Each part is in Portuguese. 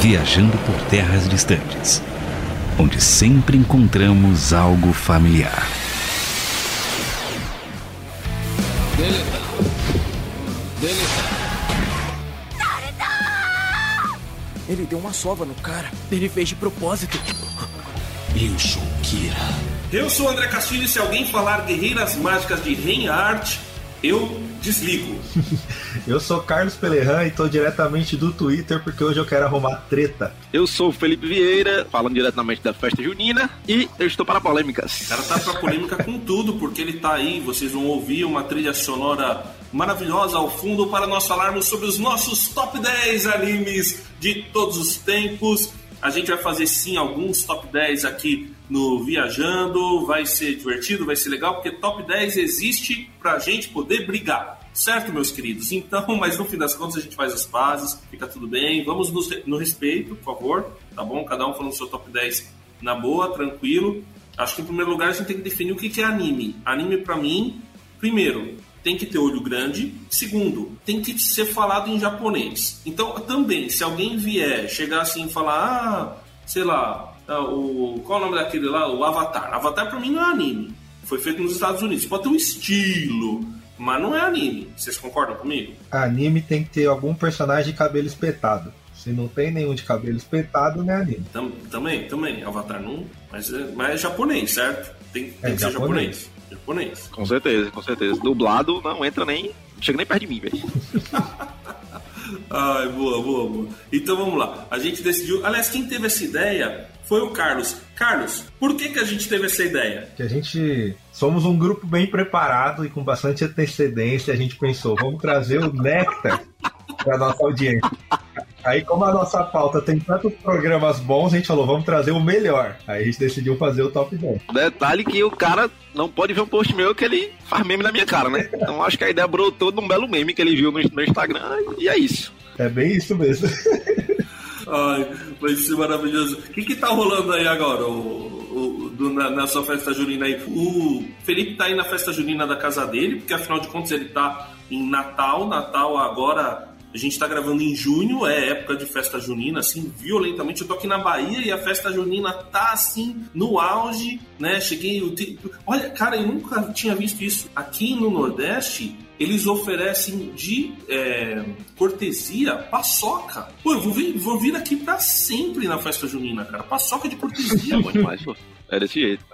viajando por terras distantes, onde sempre encontramos algo familiar. Deletar. Deletar. Ele deu uma sova no cara. Ele fez de propósito. Eu sou Kira. Eu sou o André Castilho e se alguém falar Guerreiras Mágicas de Reinhardt, eu desligo. eu sou Carlos Pelerran e tô diretamente do Twitter porque hoje eu quero arrumar treta. Eu sou o Felipe Vieira, falando diretamente da festa junina e eu estou para polêmicas. O cara tá pra polêmica com tudo, porque ele tá aí, vocês vão ouvir uma trilha sonora maravilhosa ao fundo para nós falarmos sobre os nossos top 10 animes de todos os tempos. A gente vai fazer sim alguns top 10 aqui no Viajando, vai ser divertido, vai ser legal, porque top 10 existe pra gente poder brigar. Certo, meus queridos? Então, mas no fim das contas a gente faz as pazes, fica tudo bem. Vamos no, no respeito, por favor, tá bom? Cada um falando seu top 10 na boa, tranquilo. Acho que em primeiro lugar a gente tem que definir o que é anime. Anime para mim, primeiro, tem que ter olho grande. Segundo, tem que ser falado em japonês. Então, também, se alguém vier chegar assim e falar, ah, sei lá, o, qual é o nome daquele lá? O Avatar. Avatar pra mim não é anime. Foi feito nos Estados Unidos. Pode ter um estilo, mas não é anime. Vocês concordam comigo? Anime tem que ter algum personagem de cabelo espetado. Se não tem nenhum de cabelo espetado, não é anime. Tam, também, também. Avatar não. Mas, é, mas é japonês, certo? Tem, tem é que japonês. ser japonês. Japonês. Com certeza, com certeza. Dublado não entra nem. Chega nem perto de mim, velho. Ai, boa, boa, boa. Então vamos lá. A gente decidiu. Aliás, quem teve essa ideia foi o Carlos. Carlos, por que, que a gente teve essa ideia? Que a gente somos um grupo bem preparado e com bastante antecedência. A gente pensou, vamos trazer o néctar para nossa audiência. Aí, como a nossa pauta tem tantos programas bons, a gente falou, vamos trazer o melhor. Aí a gente decidiu fazer o top 10. Detalhe que o cara não pode ver um post meu que ele faz meme na minha cara, né? Então acho que a ideia brotou de um belo meme que ele viu no, no Instagram e é isso. É bem isso mesmo. Ai, vai ser maravilhoso. O que que tá rolando aí agora, o, o do, na, na, sua festa junina aí? O Felipe tá aí na festa junina da casa dele, porque afinal de contas ele tá em Natal. Natal agora a gente está gravando em junho, é época de festa junina, assim, violentamente. Eu tô aqui na Bahia e a festa junina tá assim, no auge, né? Cheguei. Olha, cara, eu nunca tinha visto isso. Aqui no Nordeste, eles oferecem de é, cortesia paçoca. Pô, eu vou vir, vou vir aqui para sempre na festa junina, cara. Paçoca de cortesia, demais, pô. É desse jeito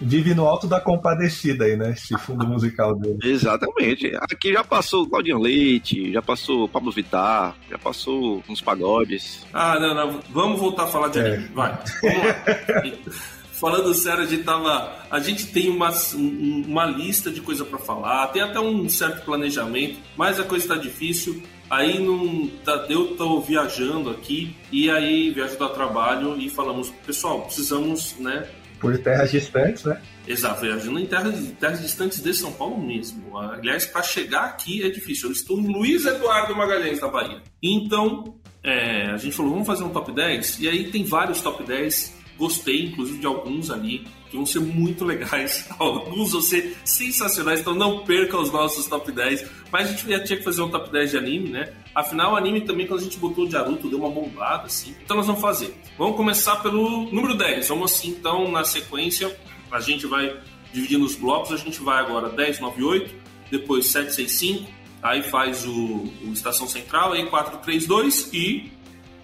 vive no alto da compadecida aí, né? Esse fundo musical dele. Exatamente. Aqui já passou Claudinho Leite, já passou Pablo Vittar, já passou uns pagodes. Ah, não, não. Vamos voltar a falar de é. anime. Vai. Vamos lá. Falando sério, a gente tava. A gente tem uma, uma lista de coisa para falar, tem até um certo planejamento, mas a coisa tá difícil. Aí não tá, eu tô viajando aqui e aí viajo a trabalho e falamos, pessoal, precisamos, né, por terras distantes, né? Exato, viajando em terras, terras distantes de São Paulo mesmo. Aliás, para chegar aqui é difícil. Eu estou em Luiz Eduardo Magalhães, da Bahia. Então, é, a gente falou, vamos fazer um top 10. E aí tem vários top 10. Gostei, inclusive, de alguns ali, que vão ser muito legais. Alguns vão ser sensacionais, então não perca os nossos top 10. Mas a gente já tinha que fazer um top 10 de anime, né? Afinal, o anime também, quando a gente botou de Naruto, deu uma bombada, assim. Então nós vamos fazer. Vamos começar pelo número 10. Vamos assim, então, na sequência, a gente vai dividir nos blocos. A gente vai agora 10, 9, 8, depois 7, 6, 5, aí faz o, o Estação Central, aí 4, 3, 2 e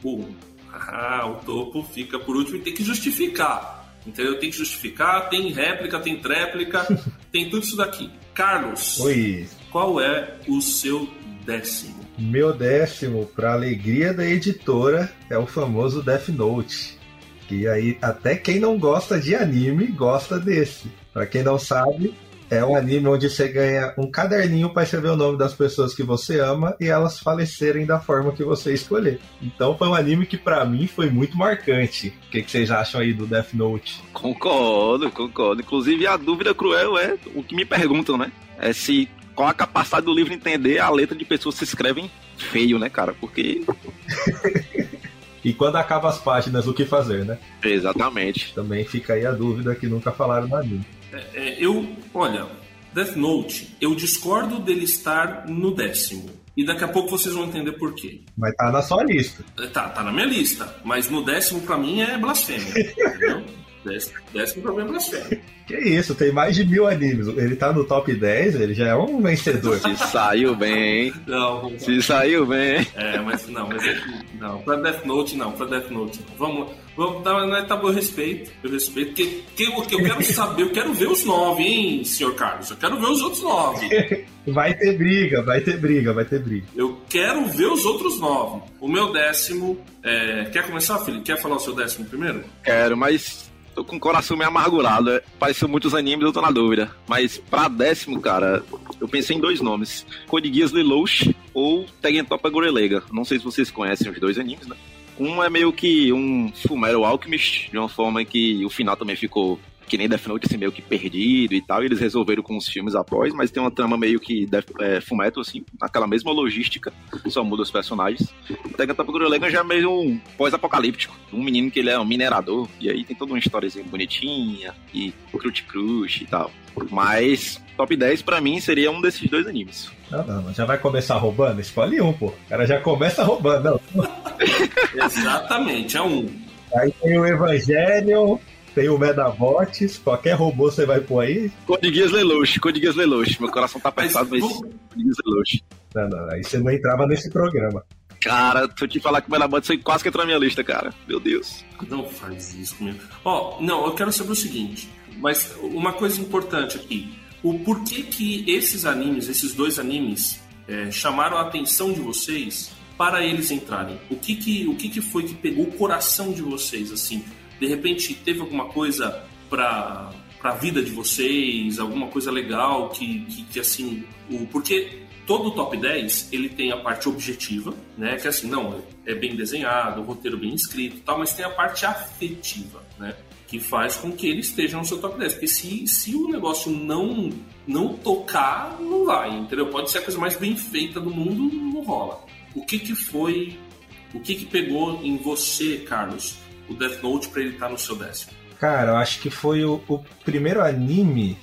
1. Ah, o topo fica por último e tem que justificar. Entendeu? Tem que justificar, tem réplica, tem tréplica, tem tudo isso daqui. Carlos, Oi. qual é o seu décimo? Meu décimo, para alegria da editora, é o famoso Death Note. Que aí até quem não gosta de anime gosta desse. Para quem não sabe, é um anime onde você ganha um caderninho para escrever o nome das pessoas que você ama e elas falecerem da forma que você escolher. Então foi um anime que para mim foi muito marcante. O que, que, vocês acham aí do Death Note? Concordo, concordo. Inclusive a dúvida cruel é o que me perguntam, né? É se qual a capacidade do livro entender a letra de pessoas que se escrevem feio, né, cara? Porque. e quando acaba as páginas, o que fazer, né? Exatamente. Também fica aí a dúvida que nunca falaram na minha. É, é, eu, olha, Death Note, eu discordo dele estar no décimo. E daqui a pouco vocês vão entender por quê. Mas tá na sua lista. Tá, tá na minha lista. Mas no décimo, pra mim, é blasfêmia. entendeu? Décimo, mim é blasfêmia. Que isso, tem mais de mil animes. Ele tá no top 10, ele já é um vencedor. Se saiu bem, hein? Não, Se saiu bem. É, mas não, mas é que, não, pra Death Note não, pra Death Note não. Vamos, vamos tá, né, tá bom, eu respeito, eu respeito, porque, que eu quero saber, eu quero ver os nove, hein, senhor Carlos, eu quero ver os outros nove. Vai ter briga, vai ter briga, vai ter briga. Eu quero ver os outros nove. O meu décimo, é, quer começar, Felipe? Quer falar o seu décimo primeiro? Quero, mas tô com o coração meio amargurado. é. Pareceu muitos animes, eu tô na dúvida. Mas pra décimo, cara, eu pensei em dois nomes: Code Geass Lelouch ou Tegentopa Gorelega. Não sei se vocês conhecem os dois animes, né? Um é meio que um Fullmetal Alchemist, de uma forma que o final também ficou que nem Death Note, assim, meio que perdido e tal, e eles resolveram com os filmes após, mas tem uma trama meio que Death, é, assim, naquela mesma logística, só muda os personagens. O Tegentopa Gorelega já é meio um pós-apocalíptico, um menino que ele é um minerador, e aí tem toda uma historiazinha bonitinha, e crute crush e tal. Mas, top 10 pra mim seria um desses dois animes. Não, não, não, já vai começar roubando? Escolhe um, pô. O cara já começa roubando. Não. Exatamente, é um. Aí tem o Evangelho, tem o Medabots, qualquer robô você vai pôr aí. Code Geass Lelouch, Code Geass Lelouch. Meu coração tá apertado, mas Geass Lelouch. Não, não, aí você não entrava nesse programa. Cara, se eu te falar que o Melabot foi quase que entrou na minha lista, cara. Meu Deus. Não faz isso comigo. Ó, não, eu quero saber o seguinte, mas uma coisa importante aqui. O porquê que esses animes, esses dois animes, é, chamaram a atenção de vocês para eles entrarem? O que que, o que que foi que pegou o coração de vocês, assim? De repente teve alguma coisa para para a vida de vocês, alguma coisa legal que, que, que, assim, o porque todo top 10 ele tem a parte objetiva, né, que assim, não, é bem desenhado, o roteiro bem escrito, tal, mas tem a parte afetiva, né, que faz com que ele esteja no seu top 10, porque se, se o negócio não não tocar, não vai, entendeu? Pode ser a coisa mais bem feita do mundo, não rola. O que que foi, o que que pegou em você, Carlos, o Death Note para ele estar no seu décimo? Cara, eu acho que foi o, o primeiro anime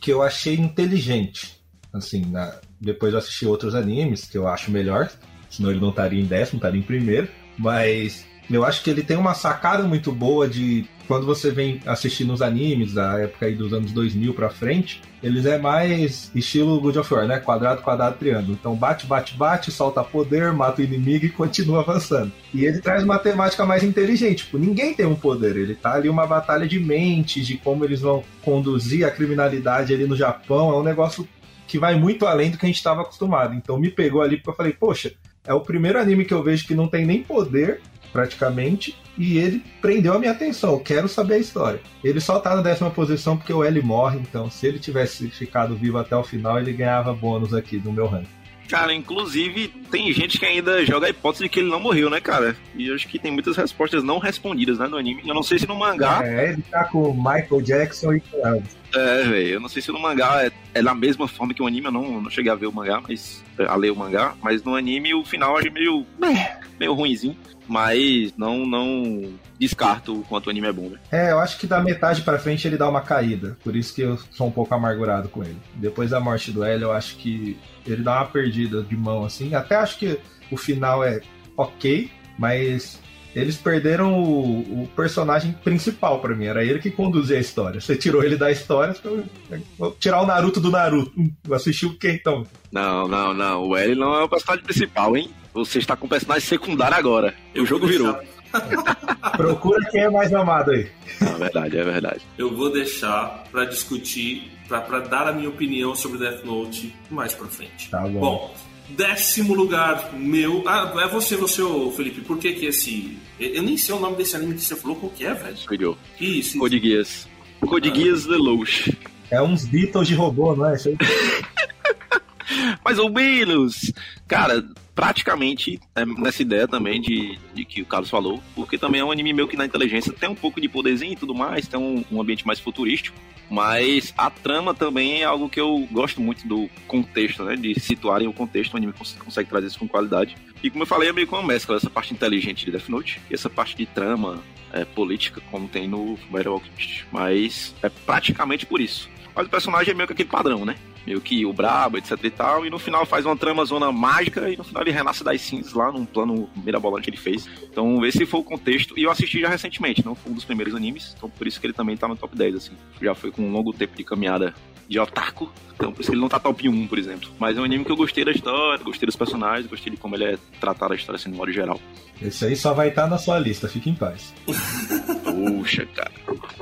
que eu achei inteligente. Assim, na- depois eu assisti outros animes que eu acho melhor, senão ele não estaria em décimo, estaria em primeiro. Mas eu acho que ele tem uma sacada muito boa de quando você vem assistindo os animes da época aí dos anos 2000 pra frente, eles é mais estilo God of War, né? Quadrado, quadrado, triângulo. Então bate, bate, bate, solta poder, mata o inimigo e continua avançando. E ele traz uma temática mais inteligente. Tipo, ninguém tem um poder. Ele tá ali uma batalha de mentes, de como eles vão conduzir a criminalidade ali no Japão. É um negócio que vai muito além do que a gente estava acostumado. Então me pegou ali porque eu falei, poxa, é o primeiro anime que eu vejo que não tem nem poder, praticamente, e ele prendeu a minha atenção. Eu quero saber a história. Ele só tá na décima posição porque o L morre, então se ele tivesse ficado vivo até o final, ele ganhava bônus aqui no meu ranking. Cara, inclusive, tem gente que ainda joga a hipótese de que ele não morreu, né, cara? E eu acho que tem muitas respostas não respondidas, né, no anime. Eu não sei se no mangá. É, ele tá com o Michael Jackson e Elvis. É, velho. Eu não sei se no mangá é, é da mesma forma que o anime. Eu não, não cheguei a ver o mangá, mas. a ler o mangá. Mas no anime o final eu achei meio. meio ruinzinho. Mas não, não descarto o quanto o anime é bom, né? É, eu acho que da metade pra frente ele dá uma caída. Por isso que eu sou um pouco amargurado com ele. Depois da morte do L, eu acho que ele dá uma perdida de mão, assim. Até acho que o final é ok, mas eles perderam o, o personagem principal pra mim. Era ele que conduzia a história. Você tirou ele da história, vou tirar o Naruto do Naruto. Hum, Assistiu o que então? Não, não, não. O L não é o personagem principal, hein? Você está com o personagem secundário agora. o jogo virou. Procura quem é mais amado aí. É verdade, é verdade. Eu vou deixar pra discutir, pra pra dar a minha opinião sobre Death Note mais pra frente. Tá bom. Bom, décimo lugar meu. Ah, é você, você, ô, Felipe. Por que que esse. Eu nem sei o nome desse anime que você falou, qual que é, velho? Cuidou. Isso, Code Geass. Code Geass Lelouch. É uns Beatles de robô, não é? Mais ou menos. Cara, praticamente é nessa ideia também de, de que o Carlos falou, porque também é um anime meio que na inteligência tem um pouco de poderzinho e tudo mais, tem um, um ambiente mais futurístico, mas a trama também é algo que eu gosto muito do contexto, né? De situarem o contexto, o anime cons- consegue trazer isso com qualidade. E como eu falei, é meio que uma mescla, essa parte inteligente de Death Note e essa parte de trama é, política, como tem no Metal Alchemist. Mas é praticamente por isso. Mas o personagem é meio que aquele padrão, né? Meio que o brabo, etc e tal, e no final faz uma trama zona mágica e no final ele renasce das cinzas lá num plano mirabolante que ele fez. Então esse foi o contexto, e eu assisti já recentemente, não foi um dos primeiros animes, então por isso que ele também tá no top 10, assim. Já foi com um longo tempo de caminhada de otaku, então por isso que ele não tá top 1, por exemplo. Mas é um anime que eu gostei da história, gostei dos personagens, gostei de como ele é tratado a história assim, no modo geral. Esse aí só vai estar na sua lista, fique em paz. Puxa, cara.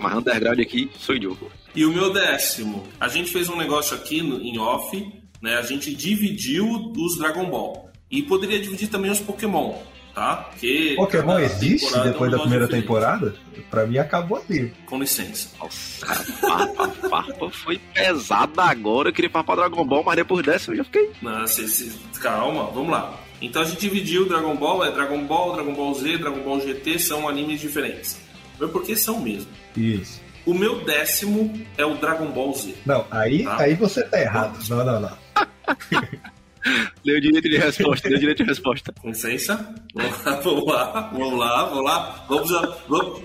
Mas underground aqui sou eu. E o meu décimo, a gente fez um negócio aqui no, em off, né? A gente dividiu os Dragon Ball. E poderia dividir também os Pokémon, tá? Porque Pokémon existe é depois da negócio primeira diferente. temporada? Pra mim acabou ali. Com licença. Nossa, cara, farpa, foi pesada agora. Eu queria farpar Dragon Ball, mas depois dessa eu já fiquei. Não, cê- cê- calma, vamos lá. Então a gente dividiu o Dragon Ball, é Dragon Ball, Dragon Ball Z, Dragon Ball GT, são animes diferentes. Mas porque são mesmo. Isso. O meu décimo é o Dragon Ball Z. Não, aí, Tá. aí você tá errado. Não, não, não. Deu direito de resposta, deu direito de resposta. Com licença. Vamos lá, vamos lá, vamos lá. Vamos lá. Vamos.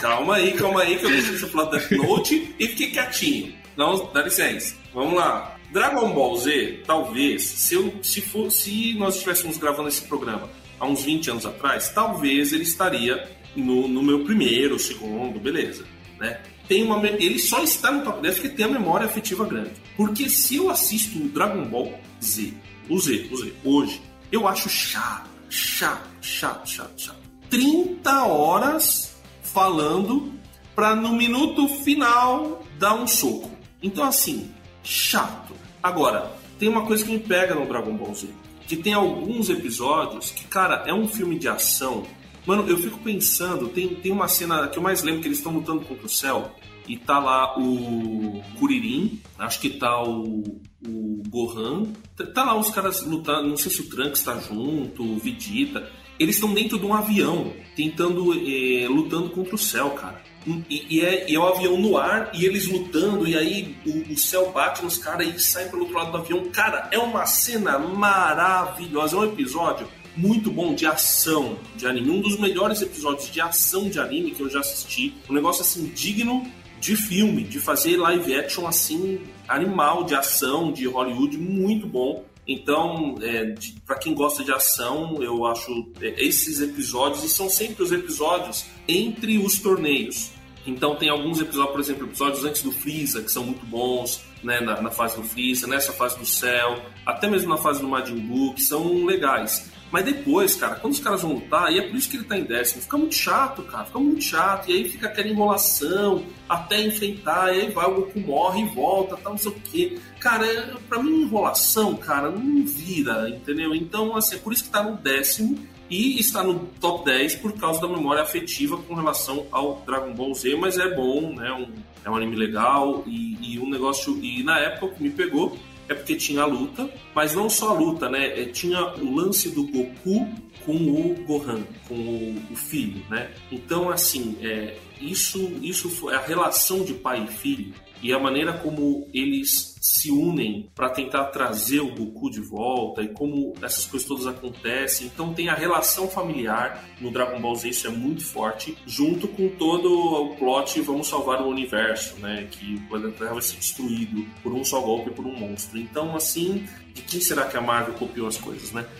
Calma aí, calma aí, que eu deixei você falar Death Note e fiquei quietinho. Não, dá licença. Vamos lá. Dragon Ball Z, talvez, se, eu, se, for, se nós estivéssemos gravando esse programa há uns 20 anos atrás, talvez ele estaria no, no meu primeiro, segundo, beleza. Né? Tem uma, ele só está no top 10 porque tem a memória afetiva grande. Porque se eu assisto o Dragon Ball Z, o Z, o Z, hoje, eu acho chato, chato, chato, chato, chato. 30 horas falando pra no minuto final dar um soco. Então, assim, chato. Agora, tem uma coisa que me pega no Dragon Ball Z. Que tem alguns episódios que, cara, é um filme de ação. Mano, eu fico pensando, tem, tem uma cena que eu mais lembro que eles estão lutando contra o céu. E tá lá o Kuririn, acho que tá o, o Gohan. Tá, tá lá os caras lutando, não sei se o Trunks tá junto, o Vegeta. Eles estão dentro de um avião, tentando, eh, lutando contra o céu, cara. E, e é, e é o avião no ar e eles lutando, e aí o, o céu bate nos caras e sai pelo outro lado do avião. Cara, é uma cena maravilhosa. É um episódio muito bom de ação de anime. Um dos melhores episódios de ação de anime que eu já assisti. Um negócio assim digno de filme, de fazer live action assim, animal de ação de Hollywood, muito bom. Então, é, para quem gosta de ação, eu acho é, esses episódios, e são sempre os episódios entre os torneios. Então tem alguns episódios, por exemplo, episódios antes do Freeza, que são muito bons, né, na, na fase do Freeza, nessa fase do Cell, até mesmo na fase do Majin Buu, que são legais. Mas depois, cara, quando os caras vão lutar, e é por isso que ele tá em décimo, fica muito chato, cara, fica muito chato, e aí fica aquela enrolação até enfrentar, e aí vai, o Goku morre e volta, tal, não sei o quê. Cara, é, pra mim, enrolação, cara, não vira, entendeu? Então, assim, é por isso que tá no décimo, e está no top 10 por causa da memória afetiva com relação ao Dragon Ball Z, mas é bom, né? Um, é um anime legal e, e um negócio. E na época o que me pegou é porque tinha a luta, mas não só a luta, né? É, tinha o lance do Goku com o Gohan, com o, o filho, né? Então, assim, é, isso, isso foi a relação de pai e filho e a maneira como eles se unem para tentar trazer o Goku de volta e como essas coisas todas acontecem. Então tem a relação familiar no Dragon Ball Z, isso é muito forte, junto com todo o plot vamos salvar o universo, né? Que o planeta Terra vai ser destruído por um só golpe por um monstro. Então, assim, de quem será que a Marvel copiou as coisas, né?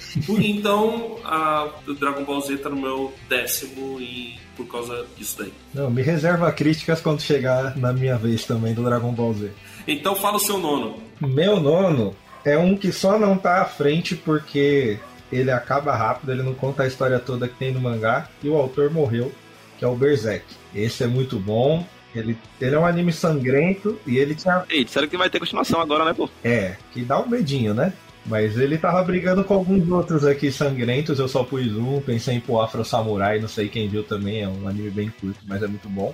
Então, a o Dragon Ball Z tá no meu décimo e por causa disso daí. Não, me reserva críticas quando chegar na minha vez também do Dragon Ball Z. Então fala o seu nono. Meu nono é um que só não tá à frente porque ele acaba rápido, ele não conta a história toda que tem no mangá e o autor morreu, que é o Berserk. Esse é muito bom. Ele, ele é um anime sangrento e ele tinha. Ei, disseram que vai ter continuação agora, né, pô? É, que dá um medinho, né? Mas ele tava brigando com alguns outros aqui sangrentos, eu só pus um, pensei em pôr Afro Samurai, não sei quem viu também, é um anime bem curto, mas é muito bom.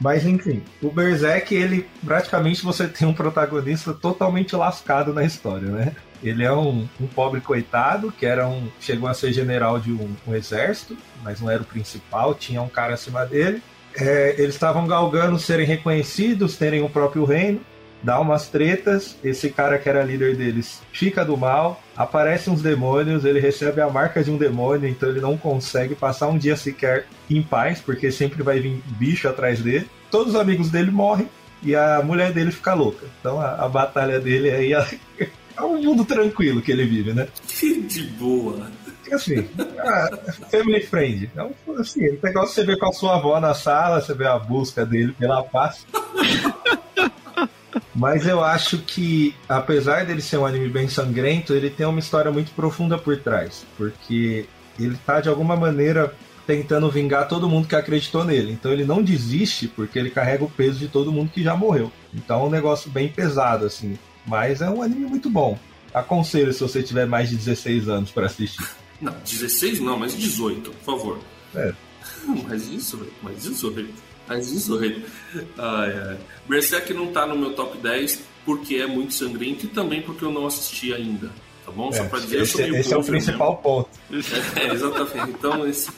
Mas enfim, o Berserk, ele praticamente você tem um protagonista totalmente lascado na história, né? Ele é um, um pobre coitado que era um. chegou a ser general de um, um exército, mas não era o principal, tinha um cara acima dele. É, eles estavam galgando serem reconhecidos, terem o próprio reino dá umas tretas, esse cara que era líder deles fica do mal, aparecem uns demônios, ele recebe a marca de um demônio, então ele não consegue passar um dia sequer em paz, porque sempre vai vir bicho atrás dele. Todos os amigos dele morrem e a mulher dele fica louca. Então a, a batalha dele aí é, é um mundo tranquilo que ele vive, né? Que de boa. Assim, family friend. É um, assim, o negócio você vê com a sua avó na sala, você vê a busca dele pela paz. Mas eu acho que, apesar dele ser um anime bem sangrento, ele tem uma história muito profunda por trás. Porque ele tá, de alguma maneira, tentando vingar todo mundo que acreditou nele. Então ele não desiste porque ele carrega o peso de todo mundo que já morreu. Então é um negócio bem pesado, assim. Mas é um anime muito bom. Aconselho se você tiver mais de 16 anos para assistir. Não, 16 não, mas 18, por favor. É. Mais isso, mais 18. Mais 18. Ai, ai. Berserk não tá no meu top 10 porque é muito sangrento e também porque eu não assisti ainda. Tá bom? Só É, pra dizer, eu esse sou meio esse é o poser principal ponto. mesmo. É, exatamente. Então, esse...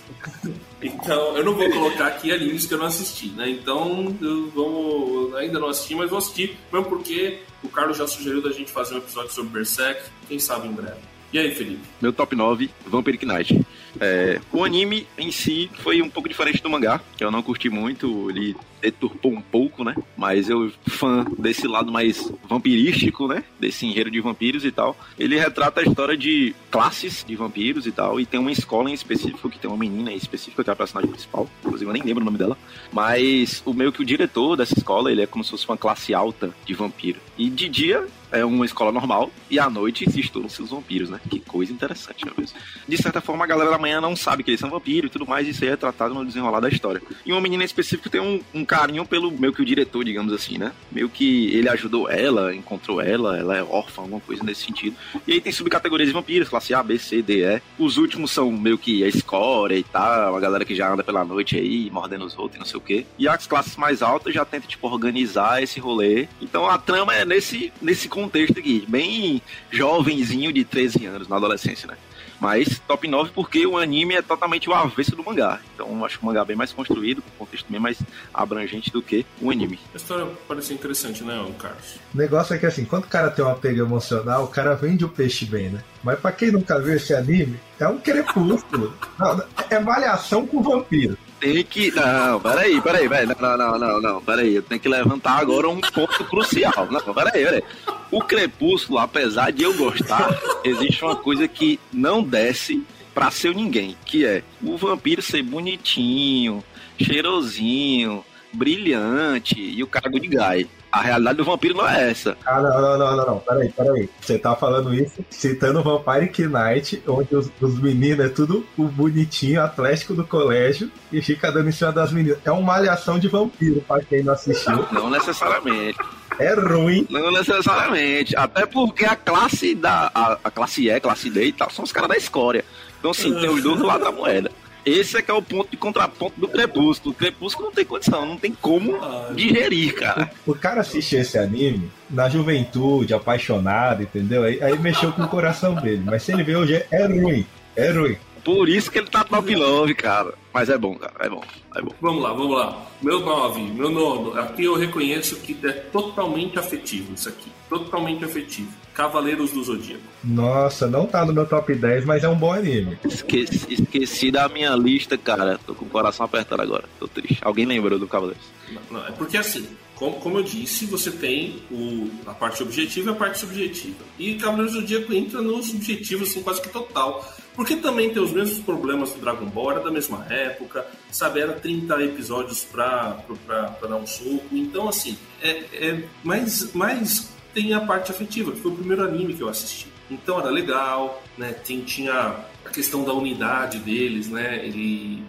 então, eu não vou colocar aqui animes que eu não assisti, né? Então, eu vou... ainda não assisti, mas vou assistir, mesmo porque o Carlos já sugeriu da gente fazer um episódio sobre Berserk, quem sabe em breve. E aí, Felipe? Meu top 9, Vampire Knight. É, o anime em si foi um pouco diferente do mangá, que eu não curti muito, ele deturpou um pouco, né? Mas eu, fã desse lado mais vampirístico, né? Desse enredo de vampiros e tal. Ele retrata a história de classes de vampiros e tal, e tem uma escola em específico, que tem uma menina em específico, que é a personagem principal, inclusive eu nem lembro o nome dela. Mas o meio que o diretor dessa escola, ele é como se fosse uma classe alta de vampiro. E de dia é uma escola normal, e à noite se estudam-se os vampiros, né? Que coisa interessante, não é mesmo? De certa forma, a galera da manhã não sabe que eles são vampiros e tudo mais, e isso aí é tratado no desenrolar da história. E uma menina em específico tem um, um carinho pelo meio que o diretor, digamos assim, né? Meio que ele ajudou ela, encontrou ela, ela é órfã, alguma coisa nesse sentido. E aí tem subcategorias de vampiros, classe A, B, C, D, E. Os últimos são meio que a escória e tal, a galera que já anda pela noite aí, mordendo os outros e não sei o quê. E as classes mais altas já tentam, tipo, organizar esse rolê. Então a trama é nesse, nesse contexto aqui, bem jovenzinho de 13 anos, na adolescência, né? Mas top 9 porque o anime é totalmente o avesso do mangá. Então acho que o mangá é bem mais construído, com um contexto bem mais abrangente do que o anime. A história parece interessante, né, Carlos? O negócio é que assim, quando o cara tem um apego emocional, o cara vende o peixe bem, né? Mas pra quem nunca viu esse anime, é um crepúsculo. Não, é malhação com vampiro. Tem que. Não, peraí, peraí, peraí. Não, não, não, não, peraí. Eu tenho que levantar agora um ponto crucial. Não, peraí, peraí. O Crepúsculo, apesar de eu gostar, existe uma coisa que não desce pra ser ninguém, que é o vampiro ser bonitinho, cheirosinho, brilhante e o cara good guy. A realidade do vampiro não é essa. Ah, não, não, não, não, não. Peraí, peraí. Você tá falando isso citando Vampire Knight, onde os, os meninos é tudo o bonitinho, atlético do colégio e fica dando em cima das meninas. É uma malhação de vampiro, pra quem não assistiu. Não necessariamente. É ruim. Não necessariamente. Até porque a classe da. A, a classe E, classe D e tal, são os caras da escória. Então, assim, tem os dois lados da moeda. Esse é que é o ponto de contraponto do Crepúsculo. O Crepúsculo não tem condição, não tem como digerir, cara. O cara assiste esse anime na juventude, apaixonado, entendeu? Aí, aí mexeu com o coração dele. Mas se ele vê hoje, é ruim. É ruim. Por isso que ele tá top 9, cara. Mas é bom, cara. É bom. É bom. Vamos lá, vamos lá. Meu 9, meu nono. Aqui eu reconheço que é totalmente afetivo isso aqui. Totalmente afetivo. Cavaleiros do Zodíaco. Nossa, não tá no meu top 10, mas é um bom anime. Esqueci, esqueci da minha lista, cara. Tô com o coração apertado agora. Tô triste. Alguém lembrou do Cavaleiros? Não, não, é porque assim, como, como eu disse, você tem o, a parte objetiva e a parte subjetiva. E Cavaleiros do Zodíaco entra no subjetivo, assim, quase que total. Porque também tem os mesmos problemas do Dragon Ball, era da mesma época, sabe? Era 30 episódios pra, pra, pra dar um soco. Então, assim, é, é mais, mais tem a parte afetiva, que foi o primeiro anime que eu assisti. Então era legal, né? Tem, tinha a questão da unidade deles, né? Ele,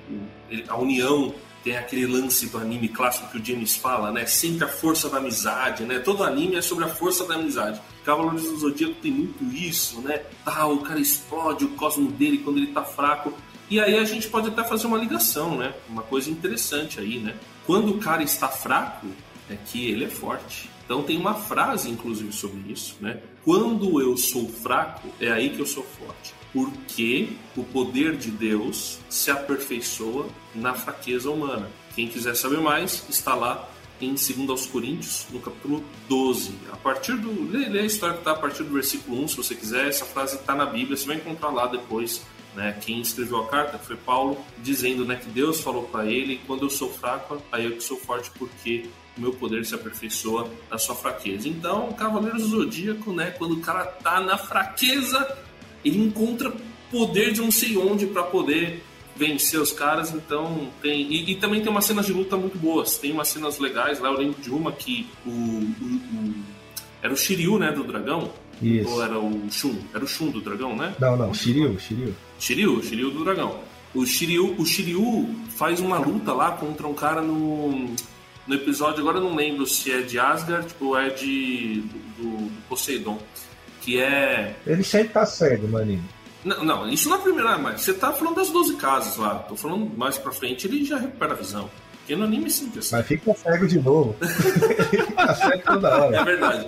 ele, a união tem aquele lance do anime clássico que o James fala, né? Sempre a força da amizade, né? Todo anime é sobre a força da amizade. Cavaleiros do Zodíaco tem muito isso, né? Tá, o cara explode o cosmo dele quando ele tá fraco. E aí a gente pode até fazer uma ligação, né? Uma coisa interessante aí, né? Quando o cara está fraco, é que ele é forte. Então tem uma frase, inclusive, sobre isso, né? Quando eu sou fraco, é aí que eu sou forte. Porque o poder de Deus se aperfeiçoa na fraqueza humana. Quem quiser saber mais, está lá em 2 aos Coríntios, no capítulo 12. A partir do. Lê, lê a história que está a partir do versículo 1, se você quiser. Essa frase está na Bíblia, você vai encontrar lá depois. Né, quem escreveu a carta, foi Paulo, dizendo né, que Deus falou para ele: quando eu sou fraco, aí eu que sou forte, porque o meu poder se aperfeiçoa na sua fraqueza. Então, Cavaleiros do Zodíaco, né, quando o cara tá na fraqueza, ele encontra poder de não sei onde para poder vencer os caras, então tem. E, e, também tem umas cenas de luta muito boas. Tem umas cenas legais lá, eu lembro de uma que o. o, o era o Shiryu, né, do dragão. Isso. Ou era o Shun? Era o Shun do dragão, né? Não, não, Shiryu, Shiryu. Shiryu, Shiryu do dragão. O Shiryu, o Shiryu faz uma luta lá contra um cara no, no episódio, agora eu não lembro se é de Asgard ou é de do, do Poseidon. Que é. Ele sempre tá cego anime. Não, não, isso na primeira, mas você tá falando das 12 casas lá. Tô falando mais pra frente, ele já recupera a visão. Porque no anime sempre assim. Mas fica cego de novo. fica cego toda hora. É verdade.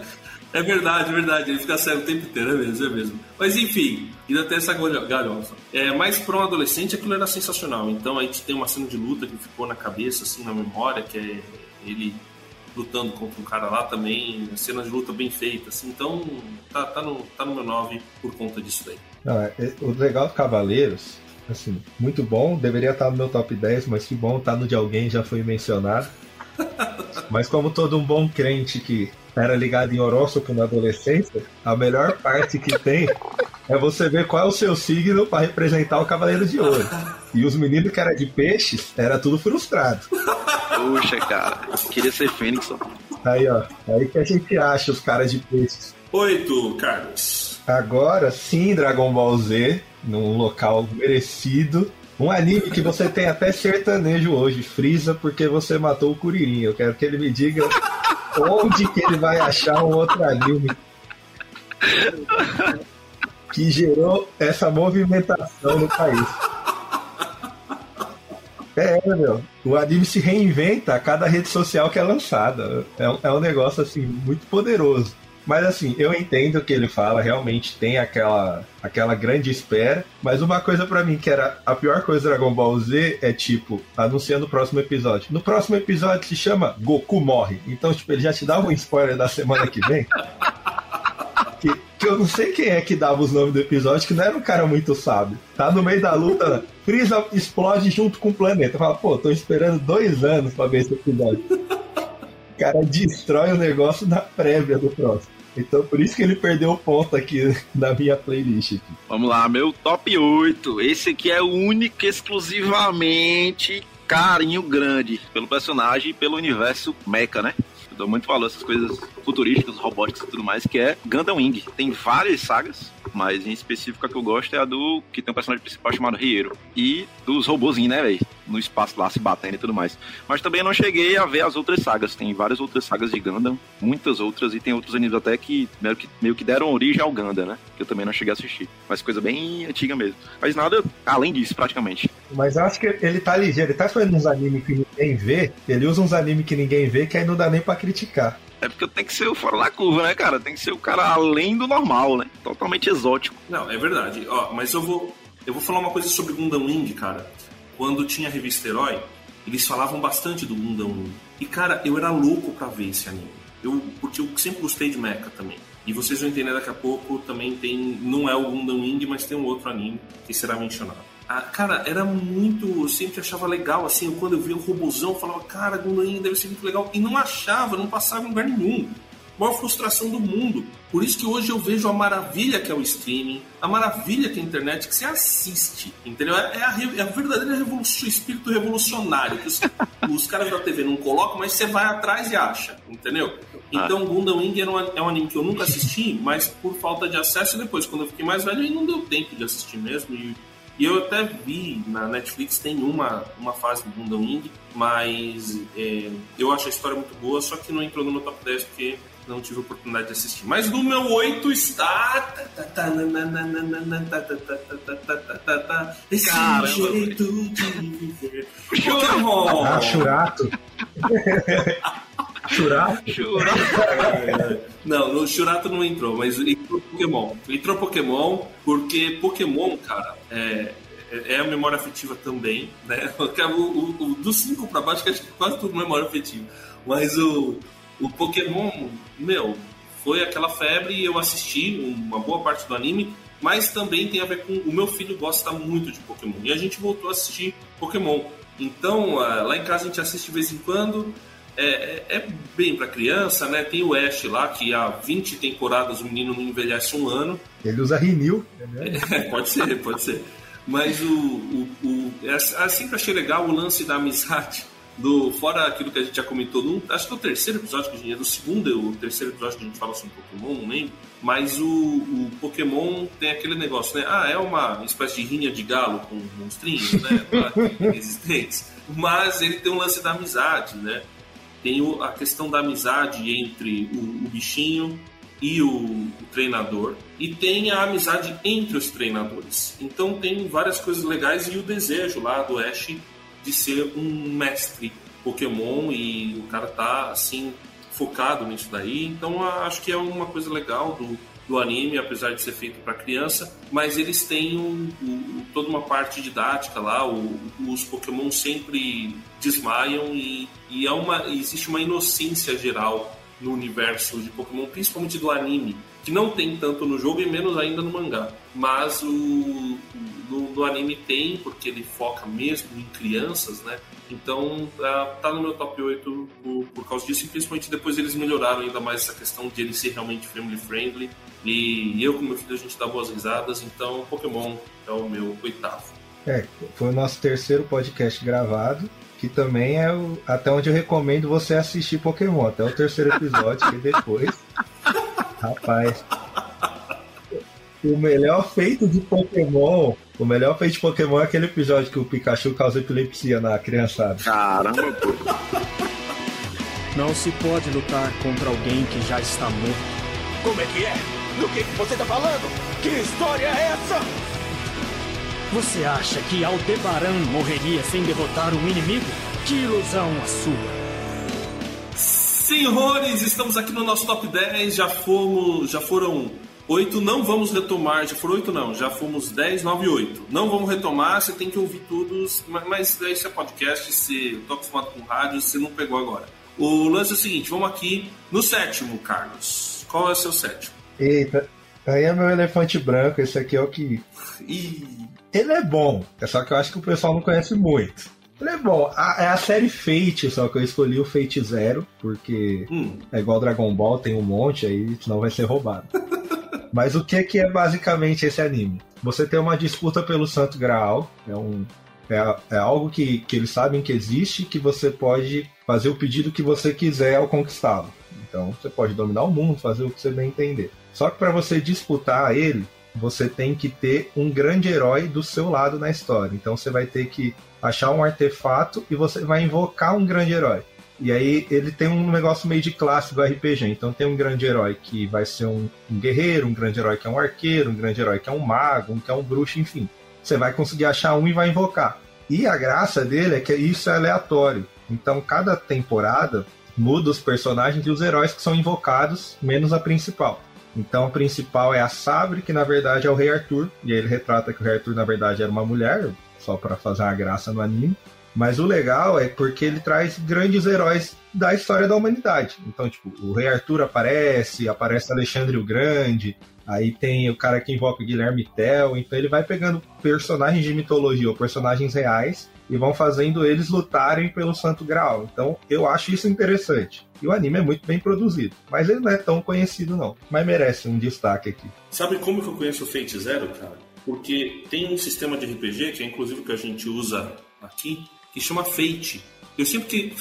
É verdade, é verdade. Ele fica cego o tempo inteiro, é mesmo, é mesmo. Mas enfim, ainda tem essa galhofa. É, mas para um adolescente aquilo era sensacional. Então a gente tem uma cena de luta que ficou na cabeça, assim, na memória, que é ele lutando contra um cara lá também, cena de luta bem feita, assim. Então tá, tá, no, tá no meu 9 por conta disso daí. Não, é, o legal do Cavaleiros, assim, muito bom, deveria estar no meu top 10, mas que bom, tá no de alguém, já foi mencionado. mas como todo um bom crente que era ligado em horóscopo na adolescência, a melhor parte que tem é você ver qual é o seu signo para representar o Cavaleiro de Ouro. E os meninos que era de peixes, era tudo frustrado. Puxa, cara, queria ser Fênix. Aí, ó, aí que a gente acha os caras de peixes. Oito, Carlos. Agora sim, Dragon Ball Z, num local merecido. Um anime que você tem até sertanejo hoje, Freeza, porque você matou o Kuririn. Eu quero que ele me diga onde que ele vai achar um outro anime que gerou essa movimentação no país. É, meu. O anime se reinventa a cada rede social que é lançada. É um, é um negócio, assim, muito poderoso. Mas assim, eu entendo o que ele fala, realmente tem aquela, aquela grande espera. Mas uma coisa para mim que era a pior coisa do Dragon Ball Z é tipo, anunciando o próximo episódio. No próximo episódio se chama Goku morre. Então, tipo, ele já te dava um spoiler da semana que vem. Que, eu não sei quem é que dava os nomes do episódio, que não era um cara muito sábio. Tá no meio da luta, Freeza explode junto com o planeta. Fala, pô, tô esperando dois anos pra ver esse episódio. O cara destrói o negócio na prévia do próximo. Então por isso que ele perdeu o ponto aqui na minha playlist. Aqui. Vamos lá, meu top 8. Esse aqui é o único exclusivamente carinho grande pelo personagem e pelo universo mecha, né? Dou muito valor a essas coisas futurísticas, robóticas e tudo mais, que é Gundam Wing. Tem várias sagas, mas em específico a que eu gosto é a do que tem um personagem principal chamado Riero. E dos robôzinhos, né, velho? No espaço lá se batendo e tudo mais. Mas também não cheguei a ver as outras sagas. Tem várias outras sagas de Gundam, muitas outras, e tem outros animes até que meio que, meio que deram origem ao Gundam, né? Que eu também não cheguei a assistir. Mas coisa bem antiga mesmo. Mas nada além disso, praticamente. Mas eu acho que ele tá ligeiro, ele tá fazendo uns animes que ninguém vê, ele usa uns animes que ninguém vê, que aí não dá nem pra criticar. É porque tem que ser o fora da curva, né, cara? Tem que ser o cara além do normal, né? Totalmente exótico. Não, é verdade. Ó, mas eu vou, eu vou falar uma coisa sobre Gundam Wing, cara. Quando tinha a revista Herói, eles falavam bastante do Gundam Wing. E, cara, eu era louco pra ver esse anime. Eu, porque eu sempre gostei de mecha também. E vocês vão entender daqui a pouco, também tem. Não é o Gundam Wing, mas tem um outro anime que será mencionado. Ah, cara, era muito. Eu sempre achava legal, assim, quando eu via um robôzão, eu falava, cara, Gundam Wing deve ser muito legal. E não achava, não passava em lugar nenhum. Maior frustração do mundo. Por isso que hoje eu vejo a maravilha que é o streaming, a maravilha que é a internet, que você assiste, entendeu? É a, é a verdadeira revolução, o espírito revolucionário, que os, os, caras da TV não colocam, mas você vai atrás e acha, entendeu? Então, Gundam Wing era um, é um anime que eu nunca assisti, mas por falta de acesso, depois, quando eu fiquei mais velho, aí não deu tempo de assistir mesmo, e e eu até vi na Netflix tem uma, uma fase do Gundam Wing, mas é, eu acho a história muito boa, só que não entrou no meu top 10 porque não tive oportunidade de assistir. Mas no meu 8 está. Esse Caramba, jeito de viver. Pokémon! Ah, Churato. Churato? Churato. Não, no Churato não entrou, mas entrou Pokémon. Entrou Pokémon porque Pokémon, cara, é, é a memória afetiva também, né? O, o, o dos 5 pra baixo, que acho que quase tudo memória afetiva. Mas o, o Pokémon, meu, foi aquela febre e eu assisti uma boa parte do anime, mas também tem a ver com. O meu filho gosta muito de Pokémon e a gente voltou a assistir Pokémon. Então, lá em casa a gente assiste de vez em quando. é, é, é bem para criança, né? Tem o Ash lá, que há 20 temporadas o menino não envelhece um ano. Ele usa Rinil. É, pode ser, pode ser. Mas o, o, o é, é, sempre achei legal o lance da amizade. Do, fora aquilo que a gente já comentou, no, acho que é o terceiro episódio que a gente é do segundo, o terceiro episódio que a gente fala sobre Pokémon, não lembro. Mas o, o Pokémon tem aquele negócio, né? Ah, é uma espécie de rinha de galo com monstrinhos, né? Resistentes. Mas ele tem um lance da amizade, né? Tem o, a questão da amizade entre o, o bichinho e o, o, treinador, e tem a amizade entre os treinadores. Então tem várias coisas legais e o desejo lá do Ash de ser um mestre Pokémon e o cara tá assim focado nisso daí. Então acho que é uma coisa legal do, do anime, apesar de ser feito para criança, mas eles têm um, um, toda uma parte didática lá. O, os Pokémon sempre desmaiam e, e é uma, existe uma inocência geral no universo de Pokémon, principalmente do anime, que não tem tanto no jogo e menos ainda no mangá. Mas o no, no anime tem, porque ele foca mesmo em crianças, né? Então uh, tá no meu top 8 por, por causa disso, e principalmente depois eles melhoraram ainda mais essa questão de ele ser realmente family friendly. E eu com meu filho a gente dá boas risadas, então Pokémon é o meu oitavo. É, foi o nosso terceiro podcast gravado que também é o, até onde eu recomendo você assistir Pokémon, até o terceiro episódio, que depois. Rapaz. O melhor feito de Pokémon. O melhor feito de Pokémon é aquele episódio que o Pikachu causa epilepsia na criançada. Caramba, pô. Não se pode lutar contra alguém que já está morto. Como é que é? Do que, que você está falando? Que história é essa? Você acha que Aldebaran morreria sem derrotar um inimigo? Que ilusão a sua! Senhores, estamos aqui no nosso top 10. Já fomos, já foram oito. Não vamos retomar. Já foram oito, não. Já fomos 10, 9 e 8. Não vamos retomar. Você tem que ouvir todos. Mas esse é podcast. Se tô acostumado com rádio, você não pegou agora. O lance é o seguinte: vamos aqui no sétimo, Carlos. Qual é o seu sétimo? Eita, aí é meu elefante branco. Esse aqui é o que. Ih. Ele é bom, é só que eu acho que o pessoal não conhece muito. Ele é bom. A, é a série Fate, só que eu escolhi o Fate Zero, porque hum. é igual Dragon Ball, tem um monte aí, senão vai ser roubado. Mas o que, que é basicamente esse anime? Você tem uma disputa pelo Santo Graal, é, um, é, é algo que, que eles sabem que existe, que você pode fazer o pedido que você quiser ao conquistá-lo. Então você pode dominar o mundo, fazer o que você bem entender. Só que para você disputar ele, você tem que ter um grande herói do seu lado na história. Então você vai ter que achar um artefato e você vai invocar um grande herói. E aí ele tem um negócio meio de classe do RPG. Então tem um grande herói que vai ser um, um, guerreiro, um grande herói que é um arqueiro, um grande herói que é um mago, um que é um bruxo, enfim. Você vai conseguir achar um e vai invocar. E a graça dele é que isso é aleatório. Então cada temporada muda os personagens e os heróis que são invocados, menos a principal. Então a principal é a Sabre, que na verdade é o Rei Arthur, e ele retrata que o Rei Arthur na verdade era uma mulher, só para fazer uma graça no anime. Mas o legal é porque ele traz grandes heróis da história da humanidade. Então, tipo, o Rei Arthur aparece, aparece Alexandre o Grande, aí tem o cara que invoca Guilherme Tell, então ele vai pegando personagens de mitologia ou personagens reais e vão fazendo eles lutarem pelo Santo Graal. Então, eu acho isso interessante. E o anime é muito bem produzido, mas ele não é tão conhecido não, mas merece um destaque aqui. Sabe como que eu conheço o Fate Zero, cara? Porque tem um sistema de RPG, que é inclusive o que a gente usa aqui, que chama Fate. Eu sempre,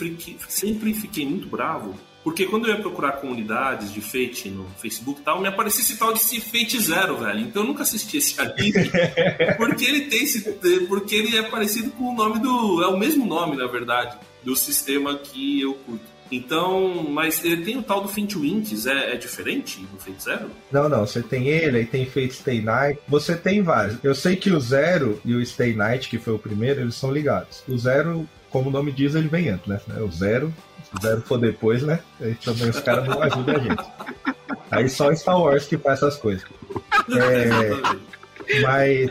sempre fiquei muito bravo, porque quando eu ia procurar comunidades de Fate no Facebook e tal, me aparecia esse tal de Fate Zero, velho. Então eu nunca assisti esse anime, porque ele tem esse, porque ele é parecido com o nome do, é o mesmo nome, na verdade, do sistema que eu curto. Então, mas tem o tal do Fate Winks, é, é, diferente do Fate Zero? Não, não, você tem ele, aí tem Fate Stay Night, você tem vários. Eu sei que o Zero e o Stay Night, que foi o primeiro, eles são ligados. O Zero, como o nome diz, ele vem antes, né? O Zero, se o Zero for depois, né? Aí também os caras não ajudam a gente. Aí só Star Wars que faz essas coisas. É, mas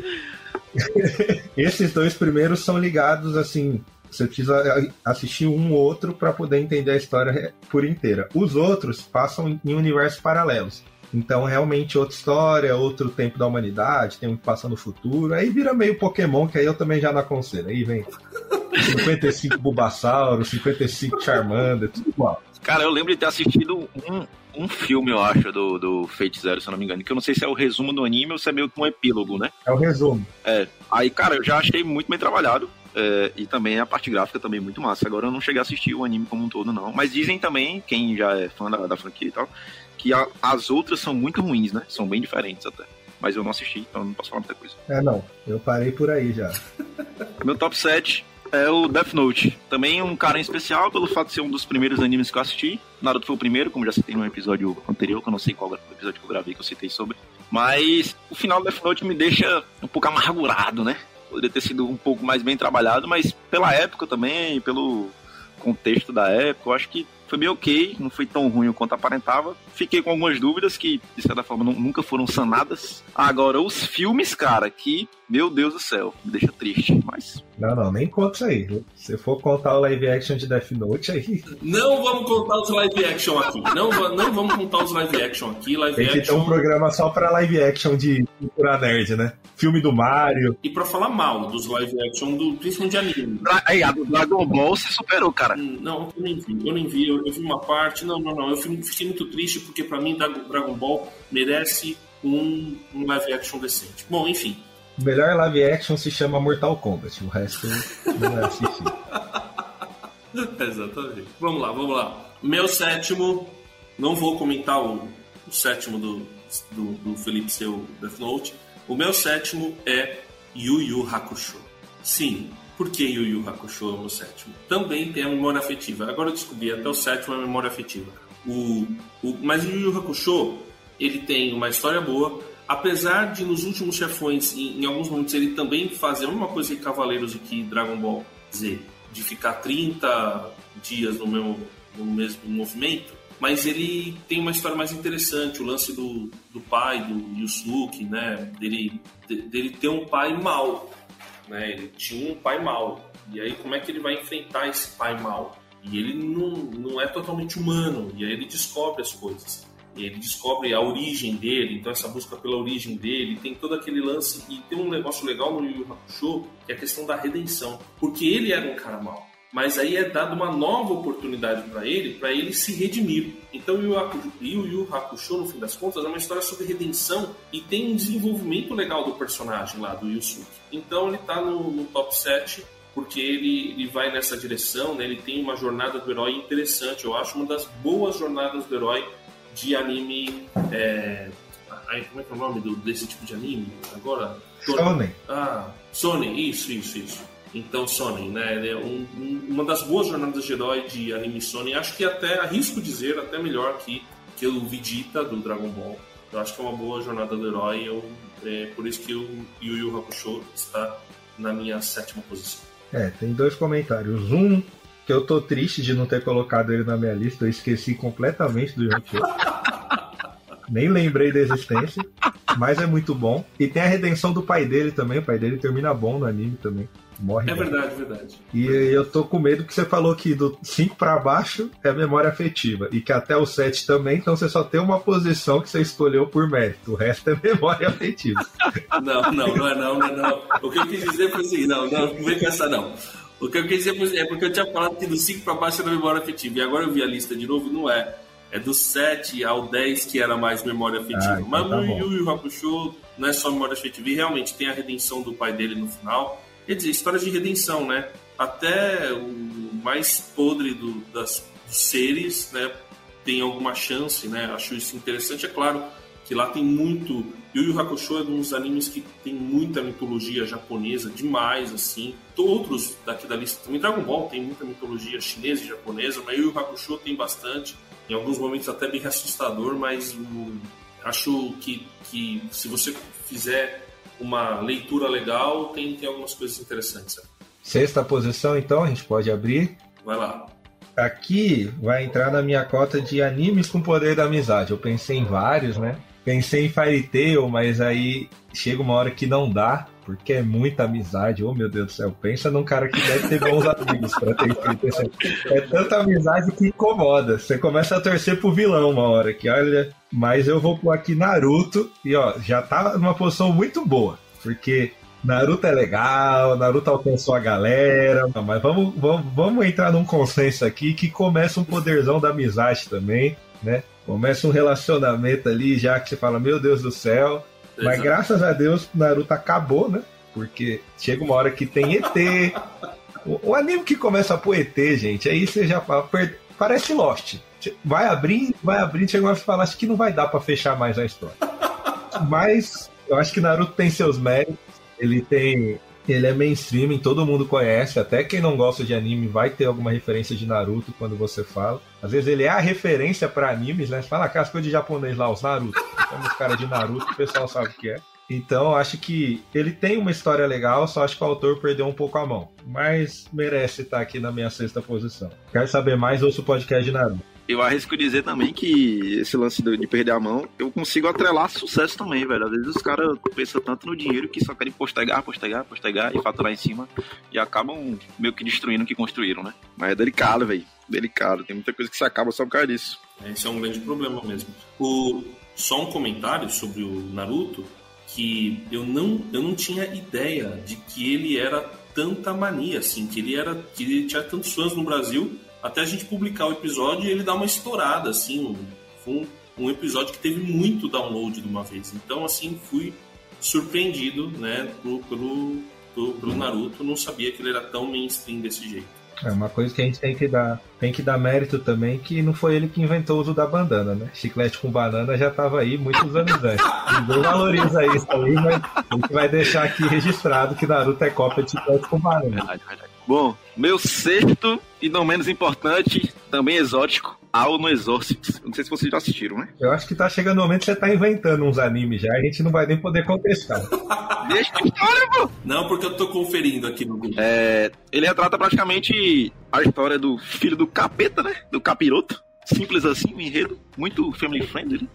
esses dois primeiros são ligados assim você precisa assistir um outro para poder entender a história por inteira. Os outros passam em universos paralelos. Então, realmente, outra história, outro tempo da humanidade, tem um que passa no futuro. Aí vira meio Pokémon, que aí eu também já não aconselho. Aí vem. 55 Bulbasauro, 55 Charmander, tudo igual. Cara, eu lembro de ter assistido um, um filme, eu acho, do, do Fate Zero, se eu não me engano, que eu não sei se é o resumo do anime ou se é meio que um epílogo, né? É o resumo. É. Aí, cara, eu já achei muito bem trabalhado. É, e também a parte gráfica também muito massa. Agora eu não cheguei a assistir o anime como um todo, não. Mas dizem também, quem já é fã da, da franquia e tal, que a, as outras são muito ruins, né? São bem diferentes até. Mas eu não assisti, então não posso falar muita coisa. É, não. Eu parei por aí já. Meu top 7 é o Death Note. Também um cara em especial pelo fato de ser um dos primeiros animes que eu assisti. Naruto foi o primeiro, como já citei no episódio anterior, que eu não sei qual episódio que eu gravei que eu citei sobre. Mas o final do Death Note me deixa um pouco amargurado, né? Poderia ter sido um pouco mais bem trabalhado, mas pela época também, pelo contexto da época, eu acho que foi bem ok, não foi tão ruim quanto aparentava. Fiquei com algumas dúvidas que, de certa forma, nunca foram sanadas. Agora, os filmes, cara, que, meu Deus do céu, me deixa triste, mas. Não, não, nem conta isso aí. Se for contar o live action de Death Note, aí. Não vamos contar os live action aqui. Não, não vamos contar os live action aqui. Live Tem que action... ter um programa só pra live action de cultura nerd, né? Filme do Mario. E pra falar mal dos live action, do, principalmente de anime. Aí, a do Dragon Ball se superou, cara. Hum, Não, eu nem vi. Eu nem vi. Eu, eu vi uma parte. Não, não, não. Eu fiquei, muito triste porque pra mim Dragon Dragon Ball merece um, um live action decente. Bom, enfim. O melhor live action se chama Mortal Kombat. O resto não é assistir. Exatamente. Vamos lá, vamos lá. Meu sétimo, não vou comentar o, o sétimo do, do, do Felipe seu Death Note. O meu sétimo é Yu Yu Hakusho. Sim, por que Yu Yu Hakusho é o meu sétimo? Também tem a memória afetiva. Agora eu descobri, até o sétimo é a memória afetiva. O, o, mas o Yu Yu Hakusho, ele tem uma história boa, apesar de nos últimos chefões, em, em alguns momentos, ele também fazer a mesma coisa que Cavaleiros e que Dragon Ball Z, de ficar 30 dias no, meu, no mesmo movimento, mas ele tem uma história mais interessante, o lance do, do pai, do Yusuke, né, dele, de- dele ter um pai mau, né, ele tinha um pai mau, e aí como é que ele vai enfrentar esse pai mau? E ele não, não é totalmente humano, e aí ele descobre as coisas. Ele descobre a origem dele, então essa busca pela origem dele, tem todo aquele lance, e tem um negócio legal no Yu Yu Hakusho, que é a questão da redenção. Porque ele era um cara mau. Mas aí é dada uma nova oportunidade para ele, para ele se redimir. Então Hakusho- Yu Yu Hakusho, no fim das contas, é uma história sobre redenção e tem um desenvolvimento legal do personagem lá, do Yusuke. Então ele tá no, no top 7 porque ele, ele vai nessa direção, né? ele tem uma jornada do herói interessante. Eu acho uma das boas jornadas do herói de anime. É... ai, Como é que é o nome do- desse tipo de anime? Agora? Shonen. Ah, Sony, isso, isso, isso. Então, Sony, né? ele é um- um- uma das boas jornadas de herói de anime Sony. Acho que até, arrisco dizer, até melhor que, que o Vegeta do Dragon Ball. Eu acho que é uma boa jornada do herói. Eu, é por isso que o Yu Yu Hakusho está na minha sétima posição. É, tem dois comentários. Um, que eu tô triste de não ter colocado ele na minha lista, eu esqueci completamente do Yonkou. Nem lembrei da existência, mas é muito bom. E tem a redenção do pai dele também, o pai dele termina bom no anime também. Morre É bem. verdade, verdade. E eu tô com medo que você falou que do 5 pra baixo é memória afetiva. E que até o 7 também, então você só tem uma posição que você escolheu por mérito. O resto é memória afetiva. Não, não, não é não, não é não. O que eu quis dizer foi assim, não, não, não vem com essa não. O que eu quis dizer foi- é porque eu tinha falado que do 5 para baixo era memória afetiva. E agora eu vi a lista de novo, não é. É do 7 ao 10 que era mais memória afetiva. Ah, então Mas tá bom. Yu Yu Hakusho não é só memória afetiva. E realmente tem a redenção do pai dele no final. Quer dizer, história de redenção, né? Até o mais podre do- das, dos seres, né? Tem alguma chance, né? Acho isso interessante. É claro que lá tem muito. Yu Yu Hakusho é um dos animes que tem muita mitologia japonesa, demais, assim. Outros daqui da lista também. Dragon Ball tem muita mitologia chinesa e japonesa, mas Yu Yu Hakusho tem bastante. Em alguns momentos até bem assustador, mas o- acho que, que se você fizer uma leitura legal, tem, tem algumas coisas interessantes. Sexta posição, então, a gente pode abrir. Vai lá. Aqui vai entrar na minha cota de animes com poder da amizade. Eu pensei em vários, né? Pensei em Fairy Tail, mas aí chega uma hora que não dá, porque é muita amizade. Oh, meu Deus do céu. Pensa num cara que deve ter bons amigos pra ter escrito isso. É tanta amizade que incomoda. Você começa a torcer pro vilão uma hora que, olha. Mas eu vou pôr aqui Naruto e, ó, já tá numa posição muito boa, porque Naruto é legal, Naruto alcançou a galera, mas vamos, vamos, vamos entrar num consenso aqui que começa um poderzão da amizade também, né? Começa um relacionamento ali já que você fala, meu Deus do céu. Exato. Mas graças a Deus, Naruto acabou, né? Porque chega uma hora que tem ET. o, o anime que começa a pôr ET, gente, aí você já fala, parece Lost. Vai abrindo, vai abrindo, chega uma hora que fala, acho que não vai dar para fechar mais a história. Mas eu acho que Naruto tem seus méritos. Ele tem ele é mainstream, todo mundo conhece, até quem não gosta de anime vai ter alguma referência de Naruto quando você fala. Às vezes ele é a referência para animes, né? Você fala aquelas coisas de japonês lá, os Naruto. Como os caras de Naruto, o pessoal sabe o que é. Então, acho que ele tem uma história legal, só acho que o autor perdeu um pouco a mão. Mas merece estar aqui na minha sexta posição. Quer saber mais? Ouça o podcast de Naruto eu arrisco dizer também que esse lance de perder a mão, eu consigo atrelar sucesso também, velho. Às vezes os caras pensam tanto no dinheiro que só querem postergar, postergar, postergar e faturar em cima e acabam meio que destruindo o que construíram, né? Mas é delicado, velho. Delicado. Tem muita coisa que se acaba só por causa disso. Esse é um grande problema mesmo. O... Só um comentário sobre o Naruto, que eu não, eu não tinha ideia de que ele era tanta mania, assim, que ele era. que ele tinha tantos fãs no Brasil até a gente publicar o episódio e ele dá uma estourada, assim. Foi um, um episódio que teve muito download de uma vez. Então, assim, fui surpreendido, né, pelo, pelo, pelo, pelo Naruto. Não sabia que ele era tão mainstream desse jeito. É uma coisa que a gente tem que dar, tem que dar mérito também, que não foi ele que inventou o uso da bandana, né? Chiclete com banana já estava aí muitos anos antes. Ninguém valoriza isso aí, mas a gente vai deixar aqui registrado que Naruto é cópia de chiclete com banana. Verdade, verdade. Bom, meu sexto e não menos importante, também exótico, Ao no Exorcist. Não sei se vocês já assistiram, né? Eu acho que tá chegando o momento que você tá inventando uns animes já, a gente não vai nem poder contestar. Deixa a história, pô! Não, porque eu tô conferindo aqui no Google. É, ele retrata praticamente a história do filho do capeta, né? Do capiroto simples assim, o enredo, muito family friendly,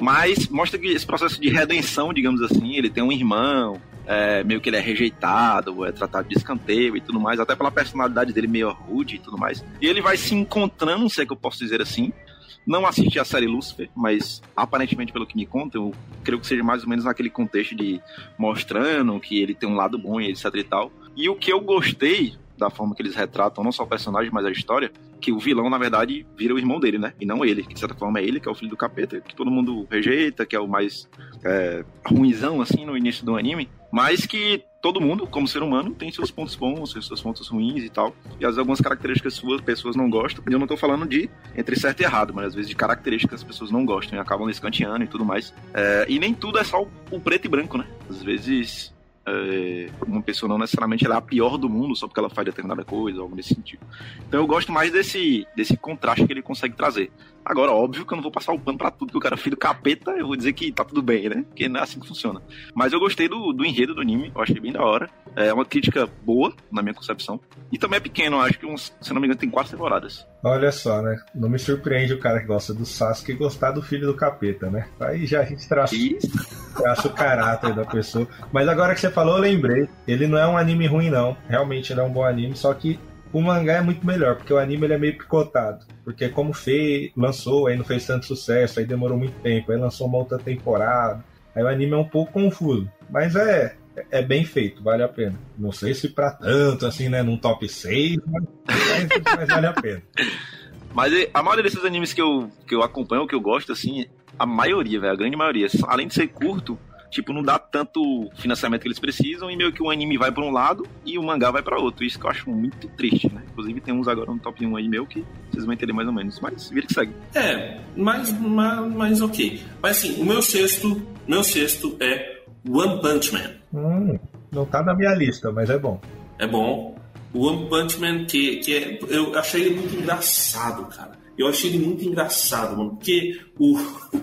mas mostra que esse processo de redenção, digamos assim, ele tem um irmão, é, meio que ele é rejeitado, é tratado de escanteio e tudo mais, até pela personalidade dele meio rude e tudo mais. E ele vai se encontrando, sei o que eu posso dizer assim. Não assisti a série Lucifer, mas aparentemente, pelo que me conta, eu creio que seja mais ou menos naquele contexto de mostrando que ele tem um lado bom e etc e tal. E o que eu gostei da forma que eles retratam não só o personagem, mas a história, que o vilão, na verdade, vira o irmão dele, né? E não ele, que de certa forma é ele, que é o filho do capeta, que todo mundo rejeita, que é o mais é, assim, no início do anime, mas que todo mundo, como ser humano, tem seus pontos bons, seus pontos ruins e tal. E às vezes algumas características suas pessoas não gostam. E eu não tô falando de entre certo e errado, mas às vezes de características as pessoas não gostam e acabam escanteando e tudo mais. É, e nem tudo é só o preto e branco, né? Às vezes é, uma pessoa não necessariamente ela é a pior do mundo só porque ela faz determinada coisa, algo nesse sentido. Então eu gosto mais desse, desse contraste que ele consegue trazer. Agora, óbvio que eu não vou passar o pano pra tudo que o cara é filho capeta, eu vou dizer que tá tudo bem, né? Porque não é assim que funciona. Mas eu gostei do, do enredo do anime, eu achei bem da hora. É uma crítica boa, na minha concepção. E também é pequeno, acho que, uns, se não me engano, tem quatro temporadas. Olha só, né? Não me surpreende o cara que gosta do Sasuke gostar do filho do capeta, né? Aí já a gente traça, traça o caráter da pessoa. Mas agora que você falou, eu lembrei. Ele não é um anime ruim, não. Realmente ele é um bom anime, só que o mangá é muito melhor, porque o anime ele é meio picotado. Porque como fez, lançou, aí não fez tanto sucesso, aí demorou muito tempo, aí lançou uma outra temporada. Aí o anime é um pouco confuso. Mas é, é bem feito, vale a pena. Não sei se pra tanto, assim, né, num top 6, mas, mas vale a pena. Mas a maioria desses animes que eu, que eu acompanho, que eu gosto, assim, a maioria, velho, a grande maioria, além de ser curto, tipo, não dá tanto financiamento que eles precisam e meio que o anime vai para um lado e o mangá vai para outro. Isso que eu acho muito triste, né? Inclusive tem uns agora no top 1 aí meu que vocês vão entender mais ou menos, mas vira que segue. É, mas, mas, mas ok. Mas assim, o meu sexto, meu sexto é One Punch Man. Hum, não tá na minha lista, mas é bom. É bom. O One Punch Man, que, que é, eu achei ele muito engraçado, cara. Eu achei ele muito engraçado, mano, porque o,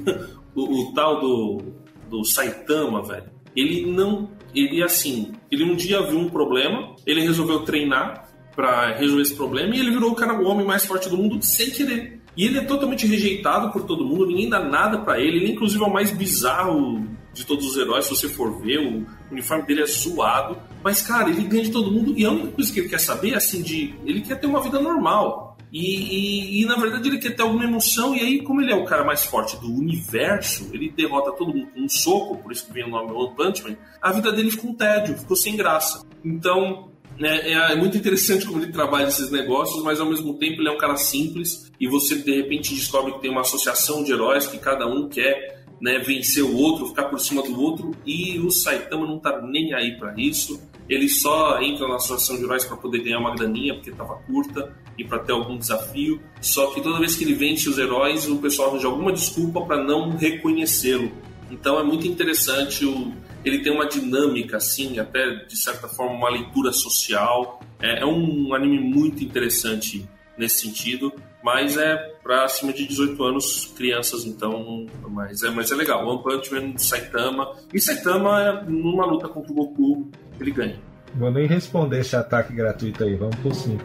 o, o tal do do Saitama, velho, ele não. Ele, assim, ele um dia viu um problema, ele resolveu treinar para resolver esse problema e ele virou o cara, o homem mais forte do mundo sem querer. E ele é totalmente rejeitado por todo mundo, ninguém dá nada para ele, ele inclusive é o mais bizarro de todos os heróis, se você for ver, o uniforme dele é zoado. Mas, cara, ele ganha de todo mundo e a única coisa que ele quer saber é assim, de. Ele quer ter uma vida normal. E, e, e, na verdade ele quer ter alguma emoção, e aí, como ele é o cara mais forte do universo, ele derrota todo mundo com um soco, por isso que vem o nome One Punch Man, a vida dele ficou um tédio, ficou sem graça. Então, é, é, muito interessante como ele trabalha esses negócios, mas ao mesmo tempo ele é um cara simples, e você de repente descobre que tem uma associação de heróis que cada um quer né, vencer o outro, ficar por cima do outro, e o Saitama não tá nem aí para isso. Ele só entra na associação de heróis para poder ganhar uma graninha, porque tava curta, e para ter algum desafio. Só que toda vez que ele vence os heróis, o pessoal arranja alguma desculpa para não reconhecê-lo. Então é muito interessante, o... ele tem uma dinâmica, assim, até de certa forma uma leitura social. É, é um anime muito interessante nesse sentido, mas é para acima de 18 anos, crianças, então, mas é, mas é legal. One Punch Man, Saitama, e Saitama, é, numa luta contra o Goku, ele ganha. Vou nem responder esse ataque gratuito aí, vamos por 5.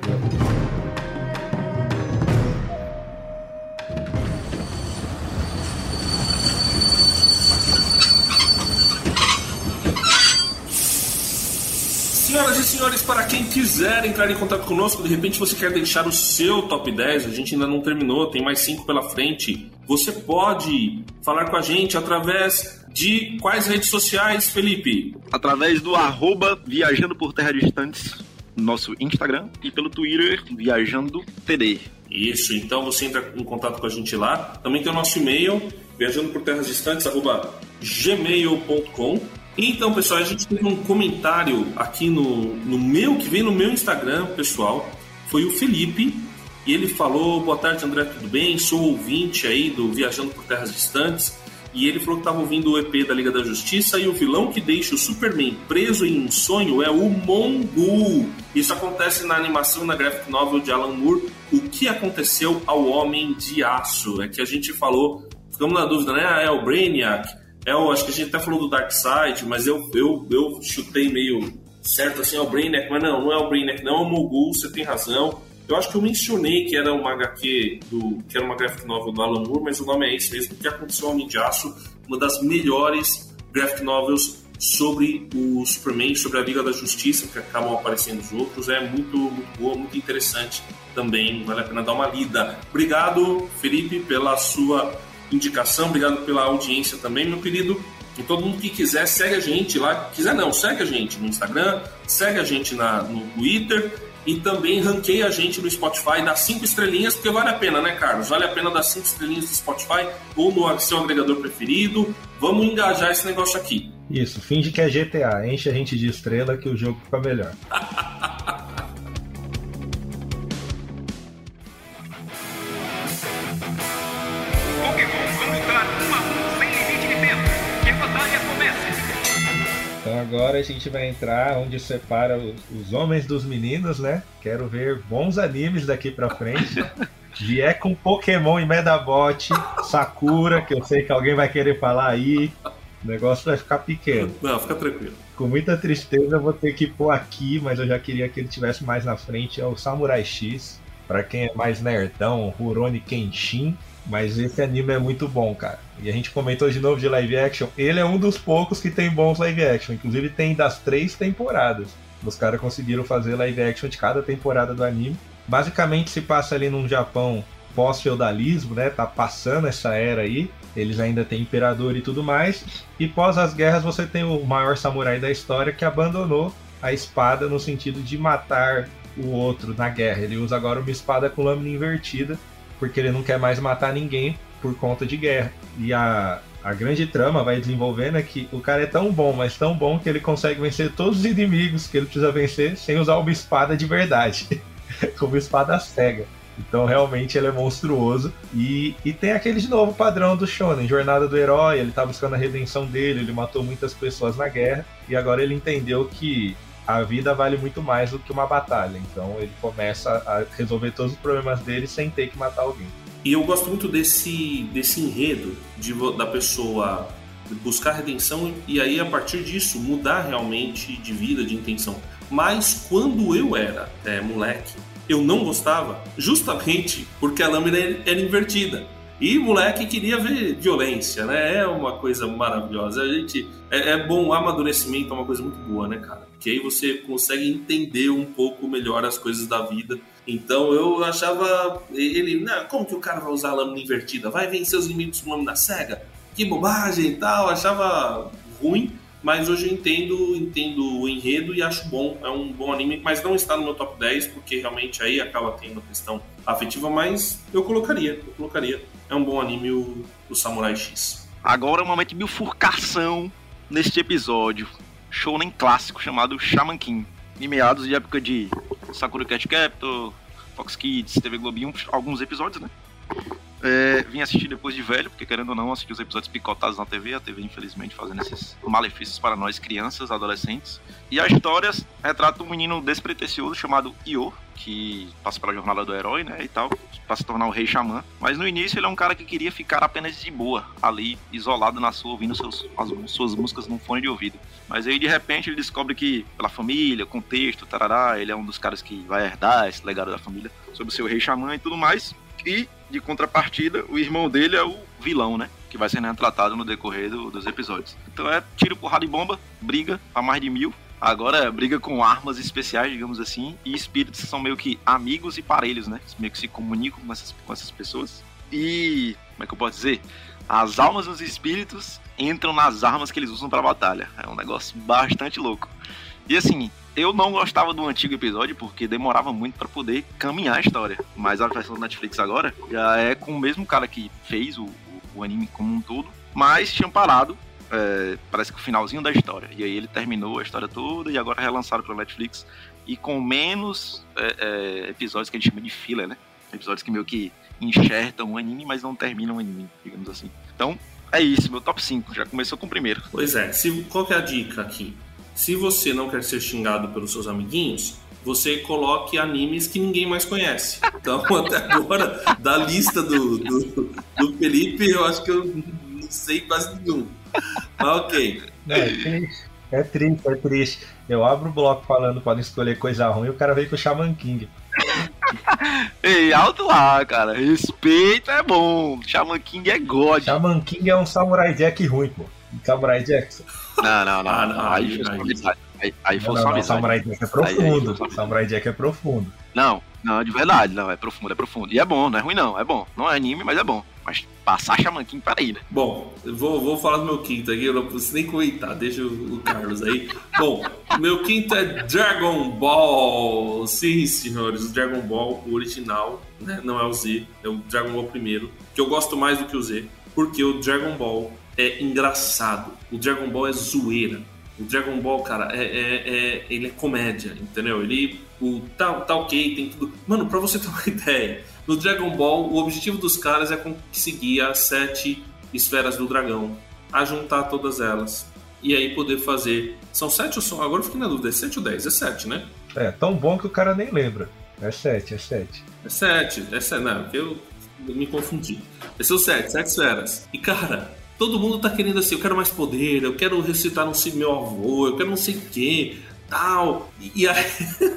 Para quem quiser entrar em contato conosco, de repente você quer deixar o seu top 10, a gente ainda não terminou, tem mais 5 pela frente. Você pode falar com a gente através de quais redes sociais, Felipe? Através do arroba Viajando por Terra Distantes, nosso Instagram, e pelo Twitter, Viajando TD. Isso, então você entra em contato com a gente lá. Também tem o nosso e-mail, viajando por terras distantes, arroba gmail.com. Então, pessoal, a gente teve um comentário aqui no, no meu, que vem no meu Instagram, pessoal. Foi o Felipe, e ele falou: Boa tarde, André, tudo bem? Sou ouvinte aí do Viajando por Terras Distantes. E ele falou que estava ouvindo o EP da Liga da Justiça e o vilão que deixa o Superman preso em um sonho é o Mongul. Isso acontece na animação na graphic novel de Alan Moore. O que aconteceu ao Homem de Aço? É que a gente falou, ficamos na dúvida, né? Ah, é o Brainiac é o, acho que a gente até falou do Dark Side, mas eu, eu, eu chutei meio certo assim, é o Brainiac, mas não, não é o Brainiac, não é o Mogul, você tem razão. Eu acho que eu mencionei que era uma HQ do. que era uma graphic novel do Alan Moore, mas o nome é esse mesmo, que aconteceu ao Homem de Aço, uma das melhores graphic novels sobre o Superman, sobre a Liga da Justiça, que acabam aparecendo os outros. É muito, muito boa, muito interessante também, vale a pena dar uma lida. Obrigado, Felipe, pela sua indicação, obrigado pela audiência também, meu querido. E todo mundo que quiser, segue a gente lá. Quiser não, segue a gente no Instagram, segue a gente na, no Twitter e também ranqueia a gente no Spotify, dá cinco estrelinhas, porque vale a pena, né, Carlos? Vale a pena dar cinco estrelinhas no Spotify ou no seu agregador preferido. Vamos engajar esse negócio aqui. Isso, finge que é GTA, enche a gente de estrela que o jogo fica melhor. Então agora a gente vai entrar onde separa os homens dos meninos, né? Quero ver bons animes daqui pra frente. Vier com Pokémon e Medabot, Sakura, que eu sei que alguém vai querer falar aí. O negócio vai ficar pequeno. Não, fica tranquilo. Com muita tristeza eu vou ter que pôr aqui, mas eu já queria que ele tivesse mais na frente. É o Samurai X. Pra quem é mais nerdão, Rurouni Kenshin. Mas esse anime é muito bom, cara. E a gente comentou de novo de live action. Ele é um dos poucos que tem bons live action. Inclusive tem das três temporadas. Os caras conseguiram fazer live action de cada temporada do anime. Basicamente se passa ali num Japão pós-feudalismo, né? Tá passando essa era aí. Eles ainda têm imperador e tudo mais. E pós as guerras você tem o maior samurai da história que abandonou a espada no sentido de matar o outro na guerra. Ele usa agora uma espada com lâmina invertida porque ele não quer mais matar ninguém por conta de guerra. E a, a grande trama vai desenvolvendo é que o cara é tão bom, mas tão bom que ele consegue vencer todos os inimigos que ele precisa vencer sem usar uma espada de verdade, como espada cega. Então realmente ele é monstruoso. E, e tem aquele de novo padrão do Shonen, jornada do herói, ele tá buscando a redenção dele, ele matou muitas pessoas na guerra, e agora ele entendeu que a vida vale muito mais do que uma batalha. Então ele começa a resolver todos os problemas dele sem ter que matar alguém. E eu gosto muito desse, desse enredo de, da pessoa buscar redenção e aí a partir disso mudar realmente de vida, de intenção. Mas quando eu era é, moleque, eu não gostava justamente porque a lâmina era invertida. E moleque queria ver violência, né? É uma coisa maravilhosa. A gente. É, é bom, o amadurecimento é uma coisa muito boa, né, cara? Que aí você consegue entender um pouco melhor as coisas da vida. Então eu achava. Ele. Não, como que o cara vai usar a lâmina invertida? Vai vencer os inimigos com lâmina cega? Que bobagem e tal. achava ruim. Mas hoje eu entendo, entendo o enredo e acho bom. É um bom anime, mas não está no meu top 10, porque realmente aí acaba tendo a questão afetiva, mas eu colocaria, eu colocaria. É um bom anime o, o Samurai X. Agora é um momento de bifurcação neste episódio. Shounen clássico chamado Shaman King. Em meados de época de Sakura Cat Capital, Fox Kids, TV Globinho, alguns episódios, né? É, vim assistir depois de velho, porque querendo ou não, assisti os episódios picotados na TV, a TV infelizmente fazendo esses malefícios para nós crianças, adolescentes. E a história retrata um menino despretensioso chamado Io, que passa pela jornada do herói, né, e tal, para se tornar o rei xamã. Mas no início ele é um cara que queria ficar apenas de boa, ali, isolado na sua, ouvindo seus, as, suas músicas num fone de ouvido. Mas aí de repente ele descobre que, pela família, contexto, tarará, ele é um dos caras que vai herdar esse legado da família sobre o seu rei xamã e tudo mais. E de contrapartida, o irmão dele é o vilão, né? Que vai sendo retratado no decorrer do, dos episódios. Então é tiro, porrada e bomba, briga a mais de mil. Agora é briga com armas especiais, digamos assim, e espíritos são meio que amigos e parelhos, né? Meio que se comunicam com essas, com essas pessoas. E, como é que eu posso dizer? As almas dos espíritos entram nas armas que eles usam para batalha. É um negócio bastante louco. E assim, eu não gostava do antigo episódio porque demorava muito para poder caminhar a história. Mas a versão da Netflix agora já é com o mesmo cara que fez o, o, o anime como um todo, mas tinha parado. É, parece que o finalzinho da história. E aí ele terminou a história toda e agora relançaram pela Netflix. E com menos é, é, episódios que a gente chama de filler, né? Episódios que meio que enxertam o anime, mas não terminam o anime, digamos assim. Então, é isso, meu top 5. Já começou com o primeiro. Pois é, se, qual que é a dica aqui? Se você não quer ser xingado pelos seus amiguinhos, você coloque animes que ninguém mais conhece. Então, até agora, da lista do, do, do Felipe, eu acho que eu não sei quase nenhum. Mas ok. É triste, é triste, é triste. Eu abro o bloco falando para não escolher coisa ruim e o cara veio com o Shaman King. Ei, alto lá, cara. Respeito é bom. Shaman King é God. Shaman King é um Samurai Jack ruim, pô. Samurai Jackson. Não, não, não. Ah, não, aí, aí, foi aí. Aí, aí foi Não, só não, amizade. Samurai Jack é Aí, profundo. aí, foi só Samurai Jack é profundo. Não, não, de verdade, não. É profundo, é profundo. E é bom, não é ruim não, é bom. Não é anime, mas é bom. Mas passar Shaman King, peraí, né? Bom, eu vou, vou falar do meu quinto aqui, eu não preciso nem comentar, deixa o, o Carlos aí. Bom, meu quinto é Dragon Ball. Sim, senhores, o Dragon Ball, o original, né? Não é o Z, é o Dragon Ball primeiro, que eu gosto mais do que o Z, porque o Dragon Ball é engraçado, o Dragon Ball é zoeira. O Dragon Ball, cara, é, é- é- ele é comédia, entendeu? Ele o, tá, tá ok, tem tudo. Mano, pra você ter uma ideia, no Dragon Ball, o objetivo dos caras é conseguir as sete esferas do dragão, a juntar todas elas. E aí poder fazer. São sete ou são. Agora eu fiquei na dúvida, é sete ou dez? É sete, né? É, tão bom que o cara nem lembra. É 7, é 7. É sete, é sete, não, eu me confundi. Esse é o sete, sete esferas. E cara, todo mundo tá querendo assim, eu quero mais poder, eu quero recitar não sei meu avô, eu quero não sei o quê, tal. E, e aí,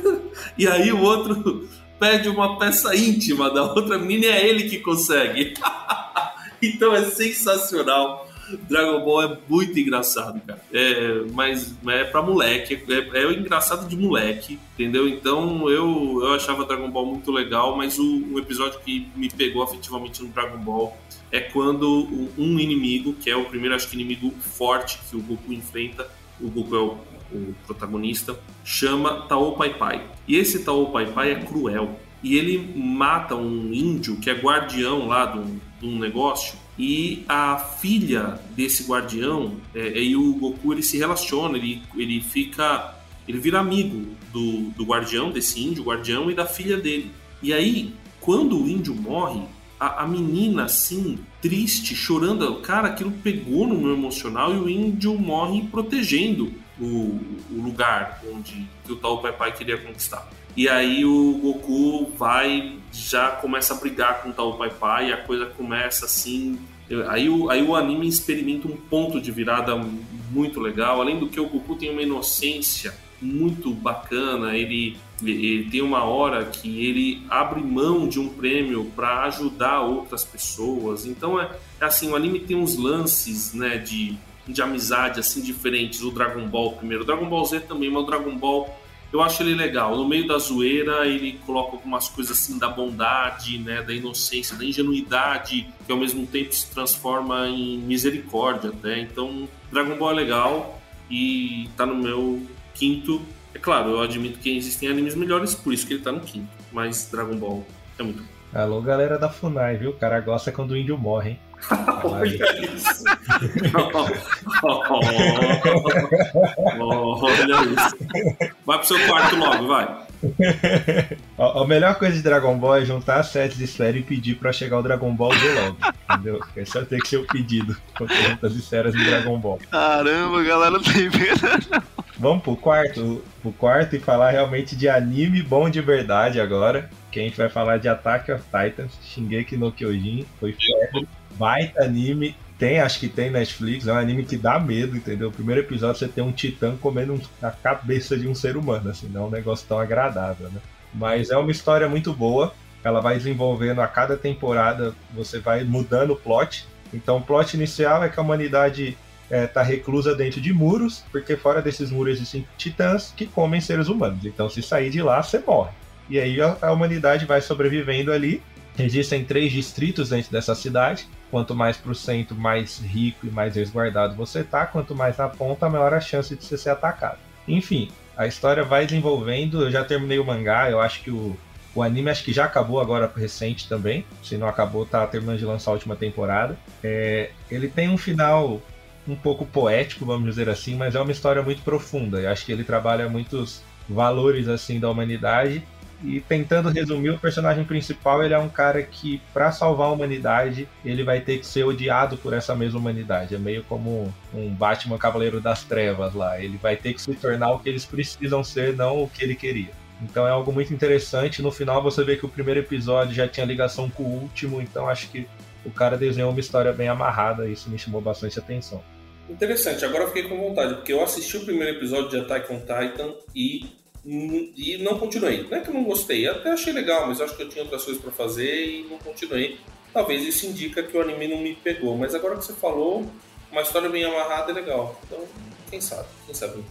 e aí o outro pede uma peça íntima da outra menina e é ele que consegue. então é sensacional. Dragon Ball é muito engraçado, cara. É, mas é pra moleque, é, é engraçado de moleque, entendeu? Então eu, eu achava Dragon Ball muito legal, mas o, o episódio que me pegou afetivamente no Dragon Ball é quando um inimigo, que é o primeiro, acho que inimigo forte que o Goku enfrenta, o Goku é o, o protagonista, chama Tao Pai Pai. E esse Tao Pai Pai é cruel. E ele mata um índio que é guardião lá de um, de um negócio. E a filha desse guardião, é, e o Goku ele se relaciona, ele, ele fica. Ele vira amigo do, do guardião, desse índio guardião, e da filha dele. E aí, quando o índio morre, a, a menina, assim, triste, chorando, cara, aquilo pegou no meu emocional e o índio morre protegendo o, o lugar onde o tal Pai Pai queria conquistar. E aí o Goku vai, já começa a brigar com o tal Pai Pai, e a coisa começa assim. Aí o, aí o anime experimenta um ponto de virada muito legal. Além do que o Goku tem uma inocência muito bacana. Ele, ele tem uma hora que ele abre mão de um prêmio para ajudar outras pessoas. Então é, é assim, o anime tem uns lances, né, de de amizade assim diferentes. O Dragon Ball primeiro, o Dragon Ball Z também, mas o Dragon Ball eu acho ele legal. No meio da zoeira, ele coloca algumas coisas assim da bondade, né, da inocência, da ingenuidade, que ao mesmo tempo se transforma em misericórdia até. Então, Dragon Ball é legal e tá no meu quinto. É claro, eu admito que existem animes melhores, por isso que ele tá no quinto. Mas Dragon Ball é muito bom. Alô, galera da Funai, viu? O cara gosta quando o índio morre, hein? Olha isso. Olha isso. Vai pro seu quarto logo, vai. a, melhor coisa de Dragon Ball é juntar as sets de esfera e pedir pra chegar o Dragon Ball Z logo. Entendeu? Esse vai ter que ser o pedido com as esferas de Dragon Ball. Caramba, galera, não tem medo. Vamos pro quarto, pro quarto e falar realmente de anime bom de verdade agora. Que a gente vai falar de Attack of Titans, Shingeki no Kyojin, foi febre baita anime. Tem, acho que tem Netflix, é um anime que dá medo, entendeu? O primeiro episódio você tem um titã comendo a cabeça de um ser humano, assim, não é um negócio tão agradável, né? Mas é uma história muito boa, ela vai desenvolvendo a cada temporada, você vai mudando o plot. Então o plot inicial é que a humanidade está é, reclusa dentro de muros, porque fora desses muros existem titãs que comem seres humanos. Então se sair de lá, você morre. E aí a, a humanidade vai sobrevivendo ali. Existem três distritos dentro dessa cidade Quanto mais para o centro, mais rico e mais resguardado você tá. Quanto mais na ponta, maior a chance de você ser atacado. Enfim, a história vai desenvolvendo. Eu já terminei o mangá. Eu acho que o, o anime acho que já acabou agora recente também. Se não acabou, tá terminando de lançar a última temporada. É, ele tem um final um pouco poético, vamos dizer assim, mas é uma história muito profunda. Eu acho que ele trabalha muitos valores assim da humanidade e tentando resumir, o personagem principal ele é um cara que, para salvar a humanidade, ele vai ter que ser odiado por essa mesma humanidade. É meio como um Batman Cavaleiro das Trevas lá. Ele vai ter que se tornar o que eles precisam ser, não o que ele queria. Então é algo muito interessante. No final você vê que o primeiro episódio já tinha ligação com o último, então acho que o cara desenhou uma história bem amarrada, e isso me chamou bastante atenção. Interessante, agora eu fiquei com vontade, porque eu assisti o primeiro episódio de Attack on Titan e e não continuei. Não é que eu não gostei, até achei legal, mas acho que eu tinha outras coisas para fazer e não continuei. Talvez isso indica que o anime não me pegou, mas agora que você falou, uma história bem amarrada é legal. Então, quem sabe? Quem sabe?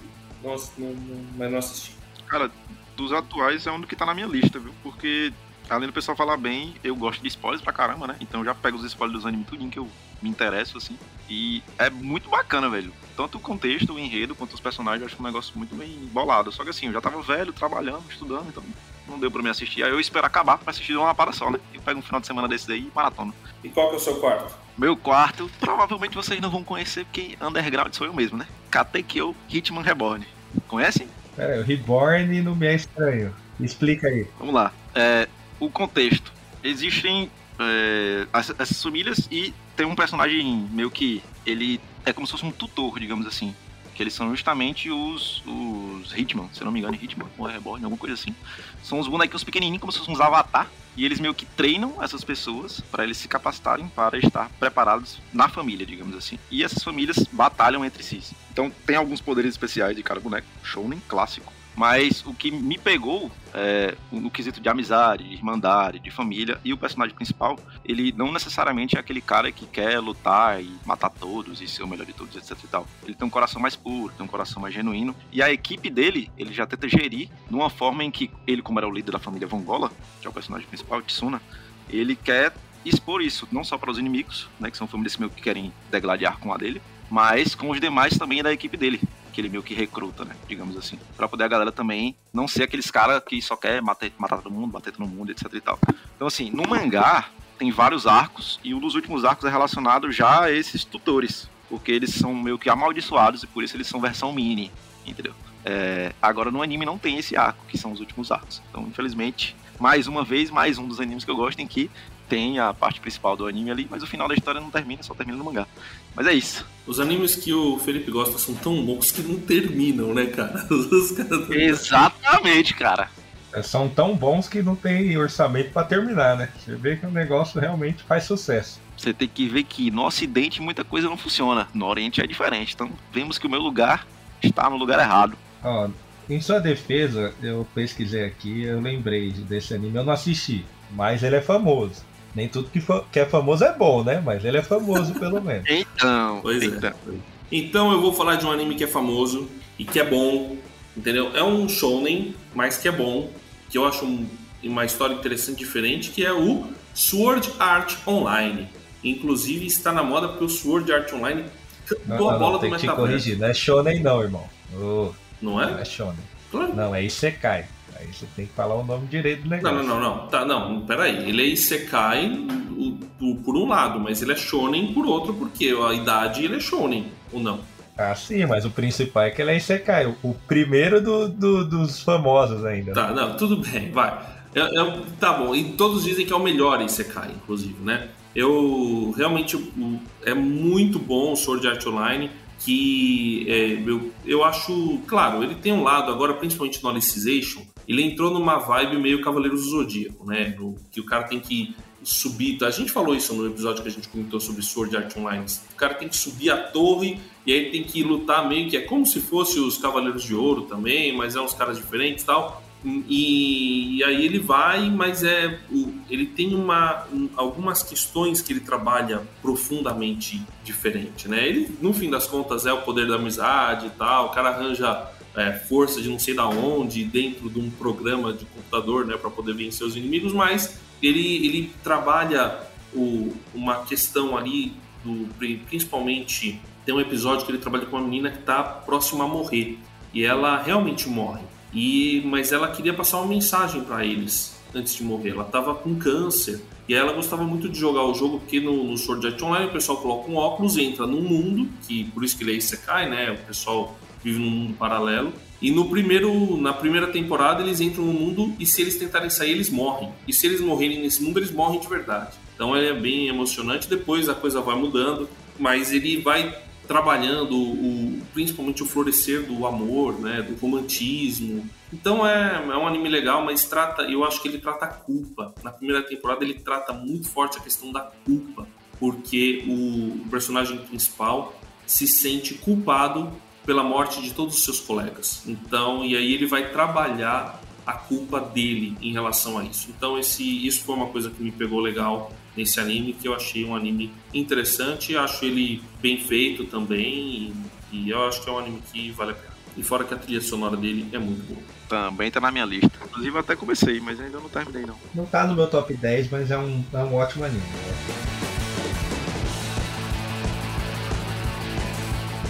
Não, não, não, mas não assisti. Cara, dos atuais é um que tá na minha lista, viu? Porque além do pessoal falar bem, eu gosto de spoilers pra caramba, né? Então eu já pego os spoilers dos animes tudinho que eu me interesso, assim. E é muito bacana, velho. Tanto o contexto, o enredo, quanto os personagens, eu acho um negócio muito bem bolado. Só que assim, eu já tava velho, trabalhando, estudando, então não deu pra me assistir. Aí eu espero acabar pra assistir de uma para só, né? Eu pego um final de semana desse daí e maratona. E qual que é o seu quarto? Meu quarto, provavelmente vocês não vão conhecer, porque underground sou eu mesmo, né? Katekyo Hitman Reborn. Conhecem? Pera o Reborn não me é estranho. Explica aí. Vamos lá. É, o contexto. Existem é, essas famílias e tem um personagem meio que ele é como se fosse um tutor, digamos assim. Que eles são justamente os, os Hitman, se não me engano, Hitman ou Reborn, alguma coisa assim. São os bonequinhos pequenininhos, como se fossem uns avatar. E eles meio que treinam essas pessoas para eles se capacitarem para estar preparados na família, digamos assim. E essas famílias batalham entre si. Então tem alguns poderes especiais de cada boneco. Shounen clássico mas o que me pegou é, no quesito de amizade, de irmandade, de família, e o personagem principal, ele não necessariamente é aquele cara que quer lutar e matar todos e ser o melhor de todos, etc e tal. Ele tem um coração mais puro, tem um coração mais genuíno, e a equipe dele, ele já tenta gerir de uma forma em que ele, como era o líder da família Vongola, que é o personagem principal, Tsuna, ele quer expor isso, não só para os inimigos, né, que são famílias meio que querem degladiar com a dele, mas com os demais também da equipe dele que ele meio que recruta, né? Digamos assim. Pra poder a galera também não ser aqueles caras que só quer matar, matar todo mundo, bater todo mundo, etc e tal. Então, assim, no mangá tem vários arcos e um dos últimos arcos é relacionado já a esses tutores. Porque eles são meio que amaldiçoados e por isso eles são versão mini, entendeu? É, agora no anime não tem esse arco, que são os últimos arcos. Então, infelizmente, mais uma vez, mais um dos animes que eu gosto em que tem a parte principal do anime ali, mas o final da história não termina, só termina no mangá. Mas é isso. Os animes que o Felipe gosta são tão bons que não terminam, né, cara? Caras... Exatamente, cara. É, são tão bons que não tem orçamento para terminar, né? Você vê que o negócio realmente faz sucesso. Você tem que ver que no Ocidente muita coisa não funciona, no Oriente é diferente. Então vemos que o meu lugar está no lugar errado. Ó, em sua defesa, eu pesquisei aqui, eu lembrei desse anime, eu não assisti, mas ele é famoso. Nem tudo que, que é famoso é bom, né? Mas ele é famoso pelo menos. então, Pois é. então. Então eu vou falar de um anime que é famoso e que é bom, entendeu? É um shounen, mas que é bom, que eu acho um- uma história interessante diferente, que é o Sword Art Online. Inclusive está na moda porque o Sword Art Online Não, cantou a não, bola não, do tem que te metaverso. corrigir. Não é shonen não, irmão. Ô, Não não é? é shonen. Claro. Não, é Isekai. Aí você tem que falar o nome direito do Não, negócio. não, não, não. Tá, não, peraí. Ele é Isekai por um lado, mas ele é shonen por outro, porque a idade ele é shonen, ou não? Ah, sim, mas o principal é que ele é Isekai. O, primeiro do- do- dos famosos ainda. né? Tá, não, tudo bem, vai. É- é- tá bom, e todos dizem que é o melhor Isekai, inclusive, né? Eu realmente é muito bom o Sword Art Online, que é, eu, eu acho, claro, ele tem um lado agora, principalmente no Alicization, ele entrou numa vibe meio Cavaleiros do Zodíaco, né? No- que o cara tem que subir. A gente falou isso no episódio que a gente comentou sobre Sword Art Online. O cara tem que subir a torre e aí tem que lutar meio que é como se fosse os Cavaleiros de Ouro também, mas é uns caras diferentes tal. E, e aí ele vai, mas é ele tem uma, um- algumas questões que ele trabalha profundamente diferente, né? Ele, no fim das contas, é o poder da amizade e tal. O cara arranja é, força de não sei da onde dentro de um programa de computador, né, para poder vencer os inimigos, mas ele, ele trabalha o- uma questão ali do principalmente tem um episódio que ele trabalha com uma menina que está próxima a morrer e ela realmente morre. E mas ela queria passar uma mensagem para eles antes de morrer. Ela estava com câncer e ela gostava muito de jogar o jogo porque no, no Sword Art Online o pessoal coloca um óculos entra num mundo que por isso que ele é Isekai né o pessoal vive num mundo paralelo e no primeiro na primeira temporada eles entram no mundo e se eles tentarem sair eles morrem e se eles morrerem nesse mundo eles morrem de verdade então é bem emocionante depois a coisa vai mudando mas ele vai trabalhando o, principalmente o florescer do amor, né, do romantismo. Então é, é um anime legal, mas trata, eu acho que ele trata a culpa. Na primeira temporada ele trata muito forte a questão da culpa, porque o personagem principal se sente culpado pela morte de todos os seus colegas. Então, e aí ele vai trabalhar a culpa dele em relação a isso. Então, esse, isso foi uma coisa que me pegou legal nesse anime, que eu achei um anime interessante, acho ele bem feito também, e, e eu acho que é um anime que vale a pena. E fora que a trilha sonora dele é muito boa. Também tá na minha lista. Inclusive eu até comecei, mas ainda não terminei não. Não tá no meu top 10, mas é um, é um ótimo anime.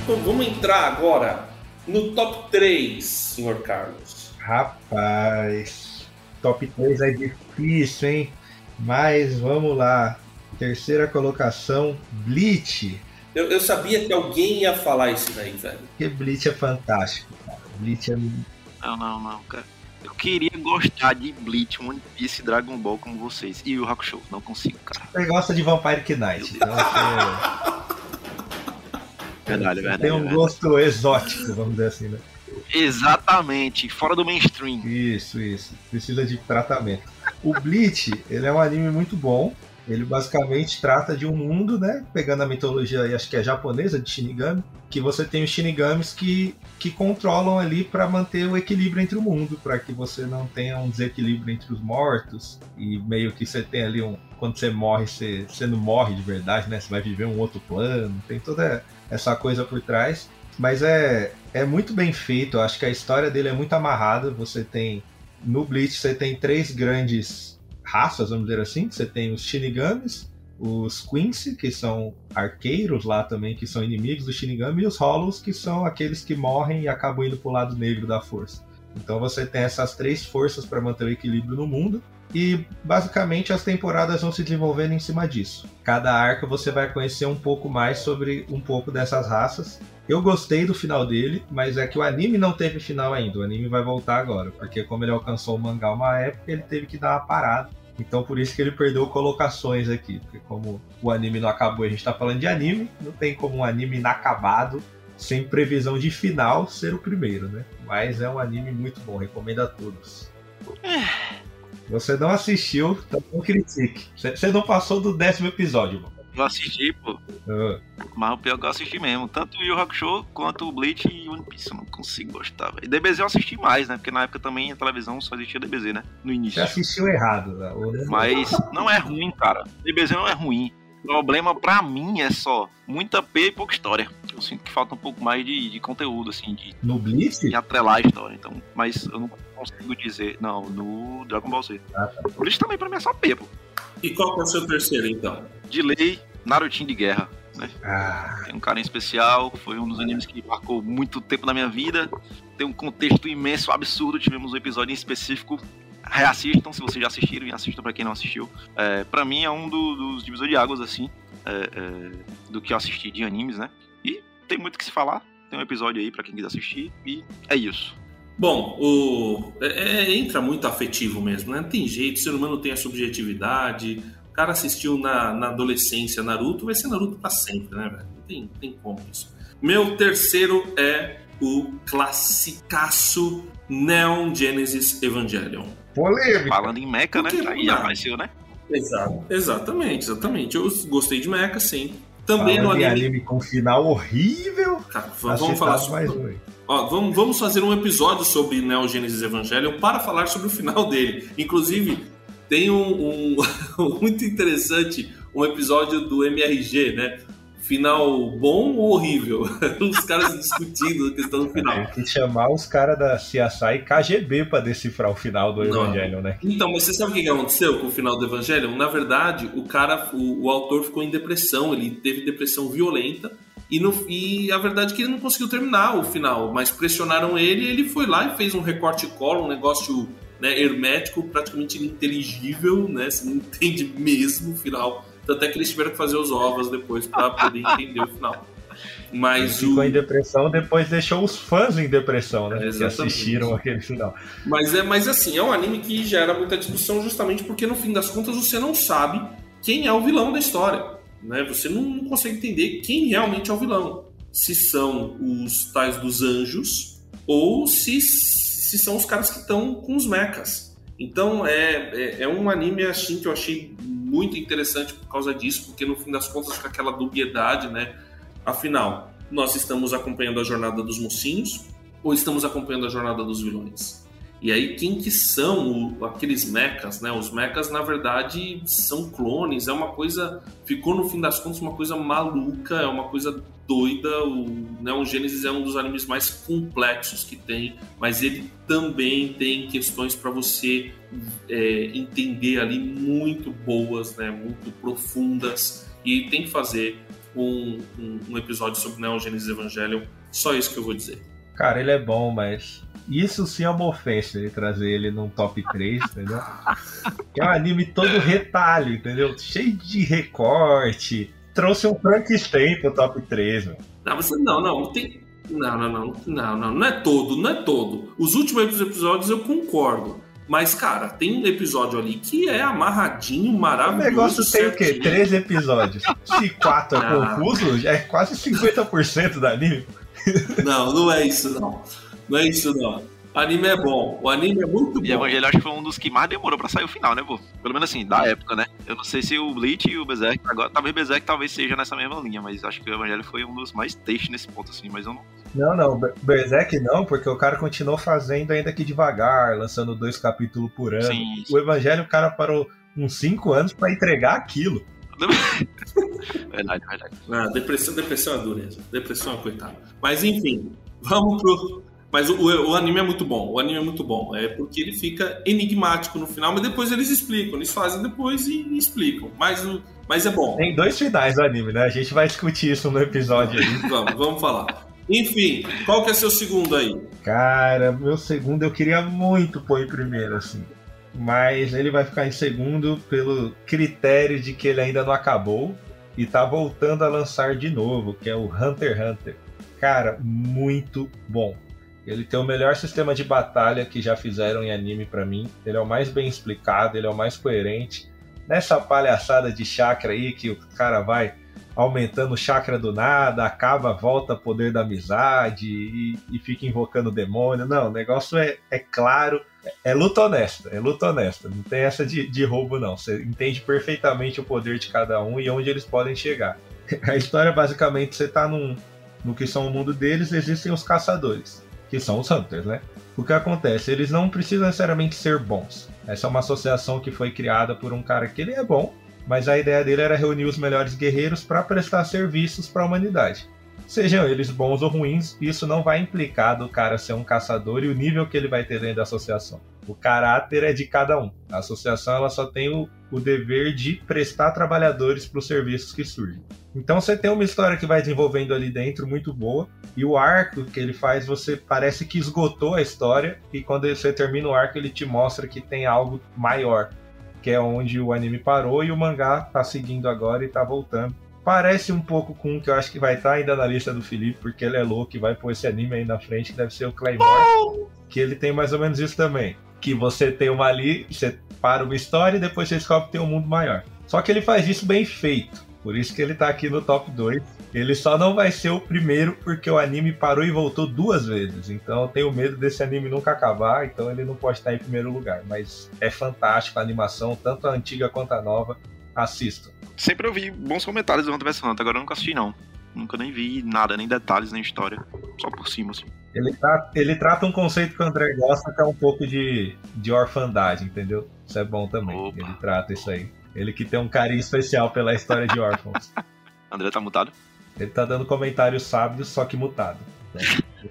Bom, vamos entrar agora no top 3, senhor Carlos. Rapaz, top 3 é difícil, hein? Mas vamos lá. Terceira colocação, Bleach. Eu, eu sabia que alguém ia falar isso daí, velho. Porque Bleach é fantástico, cara. Bleach é. Não, não, não, cara. Eu queria gostar de Bleach, One Piece e Dragon Ball como vocês. E o Hakusho, não consigo, cara. Você gosta de Vampire Knight, então você Verdade, verdade. tem um verdade. gosto exótico, vamos dizer assim, né? Exatamente, fora do mainstream. Isso, isso. Precisa de tratamento. O Bleach, ele é um anime muito bom. Ele basicamente trata de um mundo, né? Pegando a mitologia, acho que é japonesa, de Shinigami, que você tem os Shinigamis que, que controlam ali para manter o equilíbrio entre o mundo, para que você não tenha um desequilíbrio entre os mortos e meio que você tem ali um. Quando você morre, você, você não morre de verdade, né? Você vai viver um outro plano. Tem toda essa coisa por trás. Mas é, é muito bem feito. Acho que a história dele é muito amarrada. Você tem. No Bleach, você tem três grandes raças, vamos dizer assim. Você tem os Shinigamis, os Quincy, que são arqueiros lá também, que são inimigos do Shinigami, e os Hollows, que são aqueles que morrem e acabam indo pro lado negro da força. Então você tem essas três forças para manter o equilíbrio no mundo. E basicamente as temporadas vão se desenvolvendo em cima disso. Cada arco você vai conhecer um pouco mais sobre um pouco dessas raças. Eu gostei do final dele, mas é que o anime não teve final ainda. O anime vai voltar agora, porque como ele alcançou o mangá uma época, ele teve que dar uma parada. Então por isso que ele perdeu colocações aqui, porque como o anime não acabou, a gente tá falando de anime, não tem como um anime inacabado, sem previsão de final, ser o primeiro, né? Mas é um anime muito bom, recomendo a todos. Você não assistiu, então não critique. Você- Você não passou do décimo episódio, mano. Eu assisti, pô. Ah, Mas o pior é que eu assisti mesmo. Tanto o Yu Yu Hakusho quanto o Bleach e One Piece. Eu não consigo gostar, velho. DBZ eu assisti mais, né? Porque na época também a televisão só existia DBZ, né? No Você início. assistiu errado, né? Mas não é ruim, cara. DBZ não é ruim. O problema pra mim é só muita P e pouca história. Eu sinto que falta um pouco mais de, de conteúdo, assim, de, No Blitz? de atrelar a história. Então, mas eu não consigo dizer. Não, no Dragon Ball Z. Ah, tá. Por isso também pra mim é só P, pô. E qual que é o seu terceiro, então? De lei, Narutinho de guerra. Ah, Tem um carinho especial, foi um dos animes que marcou muito tempo na minha vida. Tem um contexto imenso, absurdo. Tivemos um episódio em específico. Reassistam se vocês já assistiram e assistam pra quem não assistiu. É, para mim é um do- dos divisores de águas, assim, é, é, do que eu assisti de animes, né? E tem muito o que se falar. Tem um episódio aí pra quem quiser assistir. E é isso. Bom, o... é- é- entra muito afetivo mesmo, né? Não tem jeito, o ser humano tem a subjetividade. O cara assistiu na, na adolescência Naruto, vai ser Naruto pra sempre, né, velho? Não tem, não tem como isso. Meu terceiro é o classicaço Neon Genesis Evangelion. polêmica. Falando em Mecha, né? Aí apareceu, né? Exato. Exatamente, exatamente. Eu gostei de Mecha, sim. Também Falando no anime. anime com final horrível. Cara, tá vamos falar sobre... mais um. Ó, vamos, vamos fazer um episódio sobre Neo Genesis Evangelion para falar sobre o final dele. Inclusive, tem um, um- muito interessante um episódio do MRG, né? Final bom ou horrível? Os caras discutindo a questão do final. Tem que chamar os caras da CSI e KGB pra decifrar o final do Não. Evangelion, né? Então, mas você sabe o que aconteceu com o final do Evangelion? Na verdade, o cara, o, o autor ficou em depressão, ele teve depressão violenta. E, no, e a verdade é que ele não conseguiu terminar o final, mas pressionaram ele e ele foi lá e fez um recorte cola, um negócio né, hermético, praticamente ininteligível, né? Você não entende mesmo o final. Tanto é que eles tiveram que fazer os ovos depois para poder entender o final. Mas o, ficou em depressão, depois deixou os fãs em depressão, né? É, que assistiram aquele final. Mas é, mas assim, é um anime que gera muita discussão justamente porque no fim das contas você não sabe quem é o vilão da história. Né? Você não consegue entender quem realmente é o vilão. Se são os tais dos anjos ou se, se são os caras que estão com os mechas. Então é, é, é um anime assim que eu achei muito interessante por causa disso, porque no fim das contas fica aquela dubiedade, né? Afinal, nós estamos acompanhando a jornada dos mocinhos ou estamos acompanhando a jornada dos vilões? E aí, quem que são o- aqueles mechas, né? Os mechas, na verdade, são clones, é uma coisa... Ficou, no fim das contas, uma coisa maluca, é uma coisa doida. O Neon Genesis é um dos animes mais complexos que tem, mas ele também tem questões para você é, entender ali muito boas, né? Muito profundas. E tem que fazer um, um, um episódio sobre Neon Genesis Evangelion. Só isso que eu vou dizer. Cara, ele é bom, mas isso sim é uma ofensa ele trazer ele num top 3, entendeu? Que é um anime todo retalho, entendeu? Cheio de recorte. Trouxe um Frankenstein pro top 3, meu. Não, você não, não, tem. Não, não, não, não, não, não é todo, não é todo. Os últimos episódios eu concordo. Mas, cara, tem um episódio ali que é amarradinho, O maravilhoso. negócio tem o quê? certinho. Três episódios. Se quatro é Ah. confuso, é quase 50% do anime. Não, não é isso, não. Não é isso, não. O anime é bom. O anime é muito E bom. Evangelho acho que foi um dos que mais demorou pra sair o final, né, pô? Pelo menos assim, da época, né? Eu não sei se o Bleach e o Berserk, agora, talvez o Berserk talvez seja nessa mesma linha, mas acho que o Evangelho foi um dos mais textos nesse ponto, assim, mas eu não. Não, não, Ber- Berserk não, porque o cara continuou fazendo ainda que devagar, lançando dois capítulos por ano. Sim, O Evangelho, o cara parou uns 5 anos pra entregar aquilo. verdade, verdade. Ah, depressão, depressão é dureza. Depressão é coitado. Mas enfim, vamos pro. Mas o, o- anime é muito bom. O anime é muito bom. É porque ele fica enigmático no final, mas depois eles explicam. Eles fazem depois e, e explicam. Mas, o, mas é bom. Tem dois finais do anime, né? A gente vai discutir isso no episódio aí. Vamos, vamos falar. Enfim, qual que é seu segundo aí? Cara, meu segundo eu queria muito pôr em primeiro, assim. Mas ele vai ficar em segundo pelo critério de que ele ainda não acabou e tá voltando a lançar de novo, que é o Hunter x Hunter. Cara, muito bom. Ele tem o melhor sistema de batalha que já fizeram em anime pra mim. Ele é o mais bem explicado, ele é o mais coerente. Nessa palhaçada de chakra aí que o cara vai aumentando o chakra do nada, acaba, volta poder da amizade e, e fica invocando demônio. Não, o negócio é, é claro, é luta honesta, é luta honesta. Não tem essa de, de roubo, não. Você entende perfeitamente o poder de cada um e onde eles podem chegar. A história, basicamente, você tá num, no que são o mundo deles, existem os caçadores, que são os hunters, né? O que acontece? Eles não precisam necessariamente ser bons. Essa é uma associação que foi criada por um cara que ele é bom, mas a ideia dele era reunir os melhores guerreiros para prestar serviços para a humanidade. Sejam eles bons ou ruins, isso não vai implicar do cara ser um caçador e o nível que ele vai ter dentro da associação. O caráter é de cada um. A associação ela só tem o, o dever de prestar trabalhadores para os serviços que surgem. Então você tem uma história que vai desenvolvendo ali dentro muito boa e o arco que ele faz você parece que esgotou a história e quando você termina o arco ele te mostra que tem algo maior que é onde o anime parou e o mangá tá seguindo agora e tá voltando. Parece um pouco com o que eu acho que vai estar tá ainda na lista do Felipe, porque ele é louco e vai pôr esse anime aí na frente, que deve ser o Claymore. Que ele tem mais ou menos isso também. Que você tem uma ali, você para uma história e depois você descobre que tem um mundo maior. Só que ele faz isso bem feito. Por isso que ele tá aqui no top 2. Ele só não vai ser o primeiro porque o anime parou e voltou duas vezes. Então eu tenho medo desse anime nunca acabar, então ele não pode estar em primeiro lugar. Mas é fantástico a animação, tanto a antiga quanto a nova. Assistam. Sempre ouvi bons comentários do Hunter Hunter, agora eu nunca assisti não. Nunca nem vi nada, nem detalhes, nem história. Só por cima, assim. Ele trata, ele trata um conceito que o André gosta, que é um pouco de, de orfandade, entendeu? Isso é bom também. Opa. Ele trata isso aí. Ele que tem um carinho especial pela história de órfãos. André tá mutado? Ele tá dando comentários sábios, só que mutado. Né?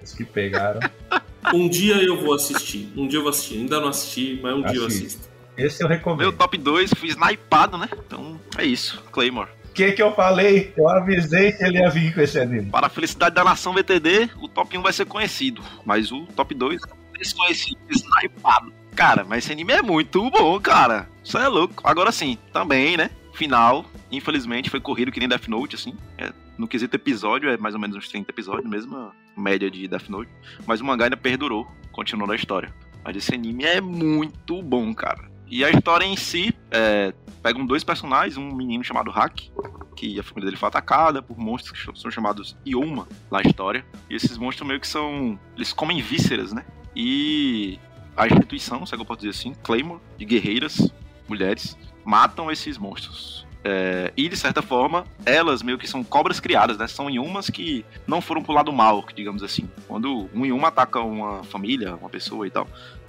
Os que pegaram. Um dia eu vou assistir. Um dia eu vou assistir. Ainda não assisti, mas um Assiste. dia eu assisto. Esse eu recomendo. Meu top 2, fui snipado, né? Então é isso. Claymore. O que, que eu falei? Eu avisei que ele ia vir com esse anime. Para a felicidade da nação VTD, o top 1 vai ser conhecido. Mas o top 2, desconhecido, snipado. Cara, mas esse anime é muito bom, cara. Isso é louco. Agora sim, também, né? Final, infelizmente, foi corrido que nem Death Note, assim. É, no quesito episódio, é mais ou menos uns 30 episódios, mesma média de Death Note. Mas o mangá ainda perdurou, continuou a história. Mas esse anime é muito bom, cara. E a história em si, é, pegam dois personagens, um menino chamado Hack, que a família dele foi atacada por monstros que são chamados Ioma na história. E esses monstros meio que são. Eles comem vísceras, né? E a instituição, se é que eu posso dizer assim, Claymore, de guerreiras, mulheres, matam esses monstros. É, e de certa forma, elas meio que são cobras criadas, né? São Yumas que não foram pro lado mal, digamos assim. Quando um Yuma ataca uma família, uma pessoa e tal,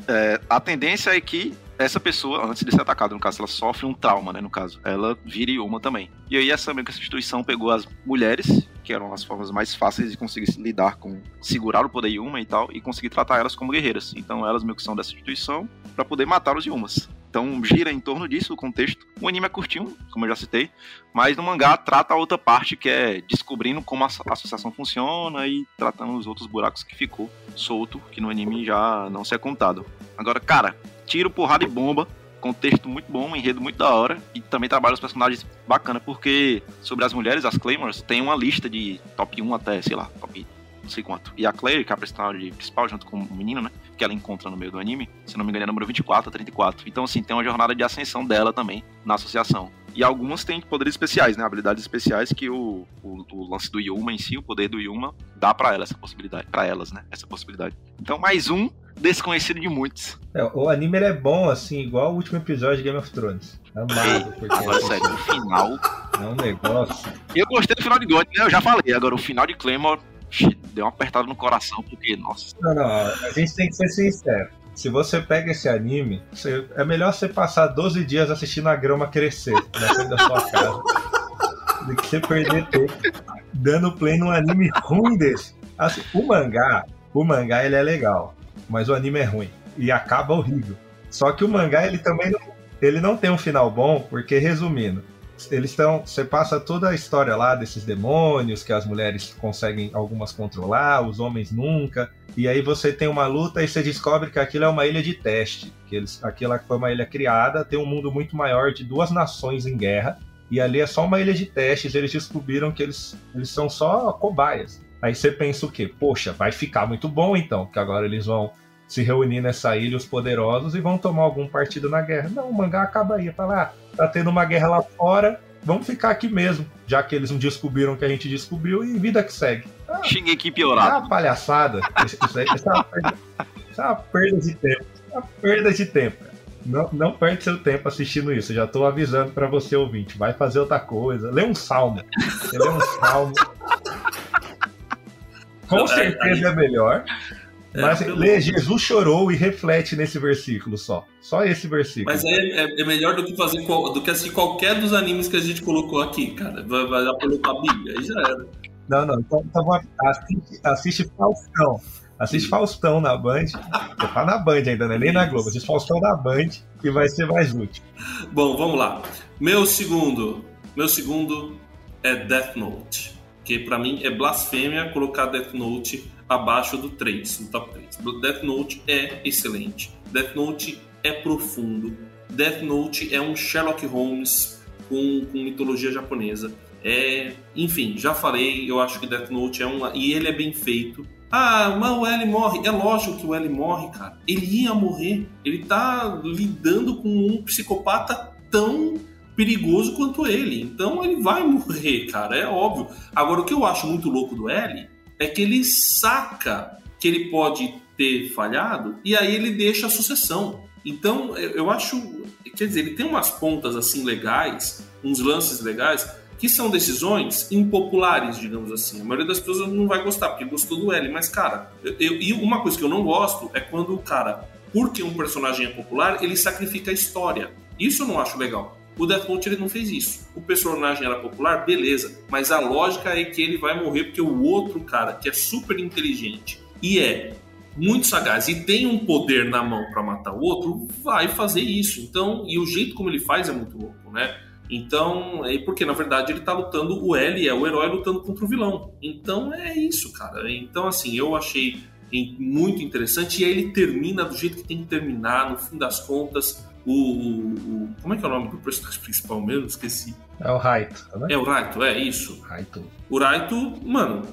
é, a tendência é que essa pessoa, antes de ser atacada, no caso, ela sofre um trauma, né? No caso, ela vira Yuma também. E aí essa meio que essa instituição pegou as mulheres, que eram as formas mais fáceis de conseguir lidar com segurar o poder Yuma e tal, e conseguir tratar elas como guerreiras. Então elas meio que são dessa instituição para poder matar os Yumas. Então gira em torno disso o contexto. O anime é curtinho, como eu já citei, mas no mangá trata a outra parte que é descobrindo como a associação funciona e tratando os outros buracos que ficou solto, que no anime já não se é contado. Agora, cara, tiro, porrada e bomba, contexto muito bom, um enredo muito da hora e também trabalha os personagens bacana porque sobre as mulheres, as Claymores, tem uma lista de top 1 até, sei lá, top não sei quanto. E a Claire, que é a personagem principal, junto com o menino, né? Que ela encontra no meio do anime, se não me engano, é número 24 a 34. Então, assim, tem uma jornada de ascensão dela também na associação. E algumas têm poderes especiais, né? Habilidades especiais que o, o, o lance do Yuma em si, o poder do Yuma, dá para ela essa possibilidade. para elas, né? Essa possibilidade. Então, mais um desconhecido de muitos. É, o anime é bom, assim, igual o último episódio de Game of Thrones. Amado, porque. Agora, é sério, o final. É um negócio. Eu gostei do final de God, né? Eu já falei. Agora, o final de Claymore deu uma apertada no coração, porque, nossa. Não, não, a gente tem que ser sincero. Se você pega esse anime, você, é melhor você passar 12 dias assistindo a grama crescer na frente da sua casa do que você perder tempo dando play num anime ruim desse. Assim, o mangá, o mangá ele é legal, mas o anime é ruim e acaba horrível. Só que o mangá ele também não, ele não tem um final bom, porque resumindo, eles estão. Você passa toda a história lá desses demônios que as mulheres conseguem algumas controlar, os homens nunca. E aí você tem uma luta e você descobre que aquilo é uma ilha de teste. Que eles, aquela foi uma ilha criada, tem um mundo muito maior de duas nações em guerra. E ali é só uma ilha de testes. Eles descobriram que eles, eles são só cobaias. Aí você pensa o quê? Poxa, vai ficar muito bom então, que agora eles vão se reunir nessa ilha, os poderosos, e vão tomar algum partido na guerra. Não, o mangá acaba aí. Fala, ah, tá tendo uma guerra lá fora, vamos ficar aqui mesmo, já que eles não descobriram o que a gente descobriu e vida que segue. Ah, Shingeki é piorado. uma palhaçada. Isso, isso aí- isso é uma perda, isso é uma perda de tempo. É uma perda de tempo. Não, não perde seu tempo assistindo isso. Eu já tô avisando pra você, ouvinte. Vai fazer outra coisa. Lê um salmo. Você lê um salmo. Com é- certeza é melhor. É, Mas pelo- lê Jesus chorou e reflete nesse versículo só. Só esse versículo. Mas é, é, é melhor do que fazer do que assistir qualquer dos animes que a gente colocou aqui, cara. Vai, vai apelar pra Bíblia, aí já era. Não, não. Então, então assiste, assiste Faustão. Assiste Faustão na Band. Você tá na Band ainda, né? Nem na Globo. Assiste Faustão na Band que vai ser mais útil. Bom, vamos lá. Meu segundo, meu segundo é Death Note, que pra mim é blasfêmia colocar Death Note abaixo do 3, no top 3. Death Note é excelente. Death Note é profundo. Death Note é um Sherlock Holmes com, com mitologia japonesa. É, enfim, já falei, eu acho que Death Note é um e ele é bem feito. Ah, mas o L morre. É lógico que o L morre, cara. Ele ia morrer. Ele tá lidando com um psicopata tão perigoso quanto ele. Então ele vai morrer, cara. É óbvio. Agora, o que eu acho muito louco do L é que ele saca que ele pode ter falhado e aí ele deixa a sucessão. Então, eu acho. Quer dizer, ele tem umas pontas assim legais, uns lances legais, que são decisões impopulares, digamos assim. A maioria das pessoas não vai gostar, porque gostou do L. Mas, cara, eu, eu- e uma coisa que eu não gosto é quando o cara, porque um personagem é popular, ele sacrifica a história. Isso eu não acho legal. O Death Note ele não fez isso. O personagem era popular, beleza. Mas a lógica é que ele vai morrer porque o outro cara, que é super inteligente e é muito sagaz e tem um poder na mão pra matar o outro, vai fazer isso. Então, e o jeito como ele faz é muito louco, né? Então, é porque na verdade ele tá lutando, o L é o herói lutando contra o vilão. Então é isso, cara. Então, assim, eu achei muito interessante e aí ele termina do jeito que tem que terminar, no fim das contas. O, o- o- como é que é o nome do personagem principal mesmo? Esqueci. É o Raito, né? É o Raito, é isso. Raito. O Raito, mano,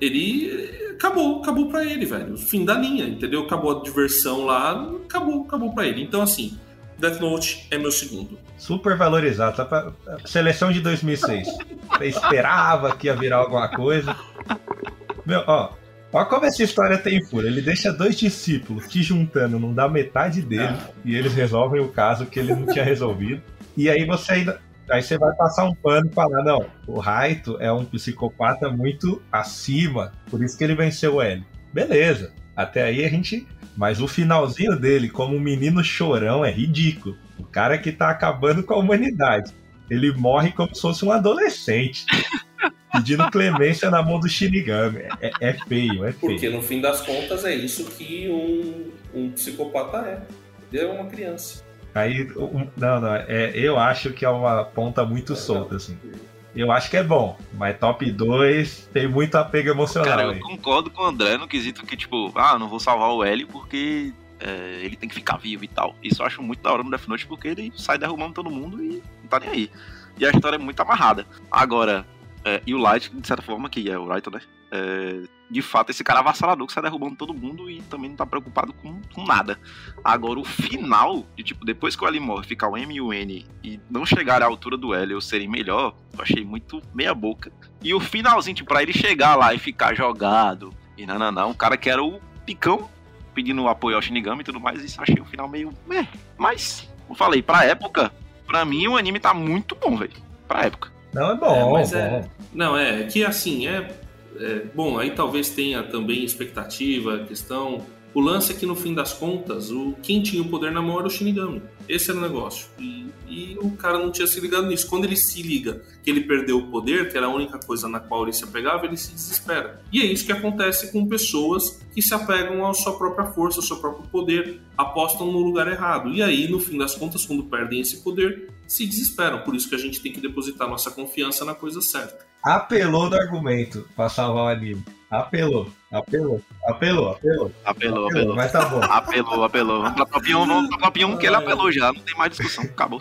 ele acabou, acabou pra ele, velho. Fim da linha, entendeu? Acabou a diversão lá, acabou, acabou pra ele. Então, assim, Death Note é meu segundo. Super valorizado. Tá pra... Seleção de 2006. Você esperava que ia virar alguma coisa. Meu, ó. Ó como essa história tem furo. Ele deixa dois discípulos que juntando não dá metade dele e eles resolvem o caso que ele não tinha resolvido. E aí você ainda. Aí você vai passar um pano e falar, não, o Raito é um psicopata muito acima, por isso que ele venceu o L. Beleza. Até aí a gente. Mas o finalzinho dele, como um menino chorão, é ridículo. O cara que tá acabando com a humanidade. Ele morre como se fosse um adolescente. Pedindo clemência na mão do Shinigami. É, é feio, é feio. Porque no fim das contas é isso que um, um psicopata é. Ele é uma criança. Aí, não, não, é, eu acho que é uma ponta muito solta, assim. Eu acho que é bom, mas top 2 tem muito apego emocional Cara, aí. eu concordo com o André no quesito que, tipo, ah, não vou salvar o L porque é, ele tem que ficar vivo e tal. Isso eu acho muito da hora no Death Note porque ele sai derrubando todo mundo e não tá nem aí. E a história é muito amarrada. Agora, é, e o Light, de certa forma, que é o Raito, né? É, de fato, esse cara é avassalador que sai derrubando todo mundo e também não tá preocupado com, com nada. Agora, o final, de tipo, depois que o L morre, ficar o M e o N e não chegar à altura do L ou serem melhor, eu achei muito meia boca. E o finalzinho, tipo, pra ele chegar lá e ficar jogado e não, não, o cara que era o picão pedindo apoio ao Shinigami e tudo mais, isso achei o final meio. É, mas, como falei, pra época, pra mim o anime tá muito bom, velho. Pra época. Não, é bom, É, mas bom. é- Não, é que assim, é, é- Bom, aí talvez tenha também expectativa, questão. O lance é que no fim das contas, o, quem tinha o poder na mão era o Shinigami. Esse era o negócio. E, e o cara não tinha se ligado nisso. Quando ele se liga que ele perdeu o poder, que era a única coisa na qual ele se apegava, ele se desespera. E é isso que acontece com pessoas que se apegam à sua própria força, ao seu próprio poder, apostam no lugar errado. E aí, no fim das contas, quando perdem esse poder, se desesperam. Por isso que a gente tem que depositar nossa confiança na coisa certa. Apelou no argumento pra salvar o anime. Apelou, apelou, apelou, apelou. Apelou, apelou. Mas tá bom. Apelou, apelou. Vamos pra top 1, vamos pra top 1, que ele apelou já. Não tem mais discussão. Acabou.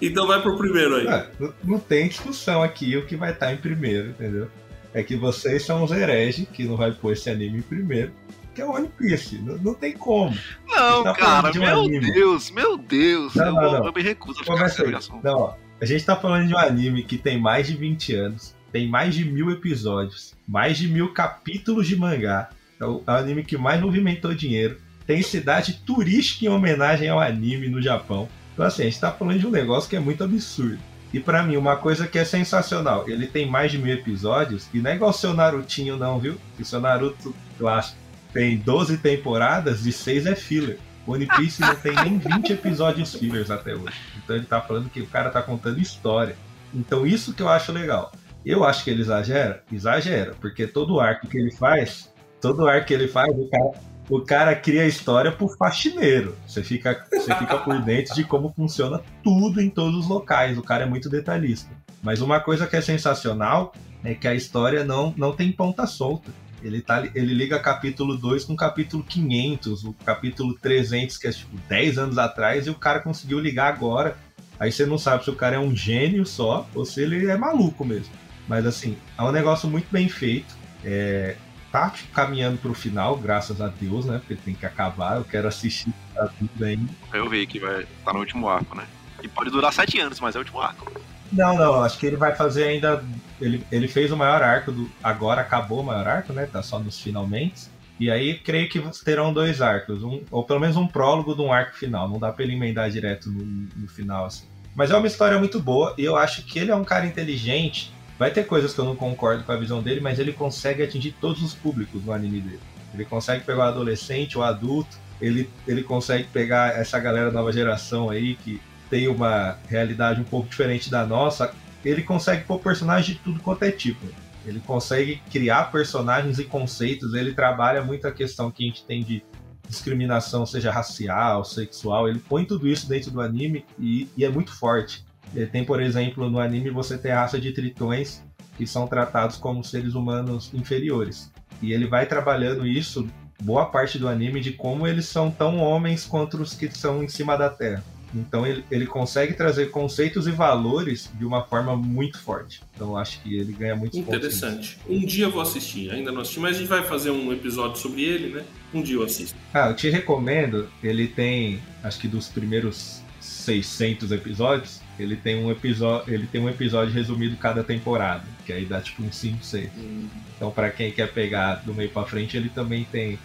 Então vai pro primeiro aí. É, não- não tem discussão aqui o que vai estar em primeiro, entendeu? É que vocês são os hereges que não vai pôr esse anime em primeiro, que é o One Piece. Não, não tem como. Não, Tá cara, de um meu anime. Deus, meu Deus. Não, eu, não, vou- não. eu me recuso a ficar Começa. Não, ó. A gente tá falando de um anime que tem mais de 20 anos, tem mais de mil episódios, mais de mil capítulos de mangá. É o, é o anime que mais movimentou dinheiro. Tem cidade turística em homenagem ao anime no Japão. Então, assim, a gente tá falando de um negócio que é muito absurdo. E para mim, uma coisa que é sensacional, ele tem mais de mil episódios, e não é igual o seu Narutinho, não, viu? O seu Naruto clássico tem 12 temporadas e 6 é filler. One Piece não tem nem 20 episódios fillers até hoje. Então ele tá falando que o cara tá contando história. Então isso que eu acho legal. Eu acho que ele exagera? Exagera, porque todo arco que ele faz, todo arco que ele faz, o cara, o cara cria a história pro faxineiro. Você fica, você fica por dentro de como funciona tudo em todos os locais. O cara é muito detalhista. Mas uma coisa que é sensacional é que a história não, não tem ponta solta. Ele, tá, ele liga capítulo 2 com capítulo 500, o capítulo 300, que é tipo 10 anos atrás, e o cara conseguiu ligar agora. Aí você não sabe se o cara é um gênio só ou se ele é maluco mesmo. Mas assim, é um negócio muito bem feito. É, tá tipo, caminhando pro final, graças a Deus, né? Porque tem que acabar. Eu quero assistir tá tudo bem. Eu vi que vai tá no último arco, né? E pode durar sete anos, mas é o último arco. Não, não, acho que ele vai fazer ainda. Ele, ele fez o maior arco do. Agora acabou o maior arco, né? Tá só nos finalmente. E aí creio que terão dois arcos, um, ou pelo menos um prólogo de um arco final. Não dá pra ele emendar direto no, no final, assim. Mas é uma história muito boa e eu acho que ele é um cara inteligente. Vai ter coisas que eu não concordo com a visão dele, mas ele consegue atingir todos os públicos no anime dele. Ele consegue pegar o adolescente, o adulto, ele, ele consegue pegar essa galera nova geração aí que tem uma realidade um pouco diferente da nossa, ele consegue pôr personagens de tudo quanto é tipo. Ele consegue criar personagens e conceitos, ele trabalha muito a questão que a gente tem de discriminação, seja racial, sexual, ele põe tudo isso dentro do anime e, e é muito forte. Ele tem, por exemplo, no anime você tem a raça de tritões que são tratados como seres humanos inferiores. E ele vai trabalhando isso boa parte do anime de como eles são tão homens quanto os que são em cima da Terra. Então ele, ele consegue trazer conceitos e valores de uma forma muito forte. Então acho que ele ganha muito Interessante. Um dia eu vou assistir, ainda não assisti, mas a gente vai fazer um episódio sobre ele, né? Um dia eu assisto. Ah, eu te recomendo. Ele tem, acho que dos primeiros 600 episódios, ele tem um episódio, ele tem um episódio resumido cada temporada, que aí dá tipo uns 5, 6. Hum. Então para quem quer pegar do meio para frente, ele também tem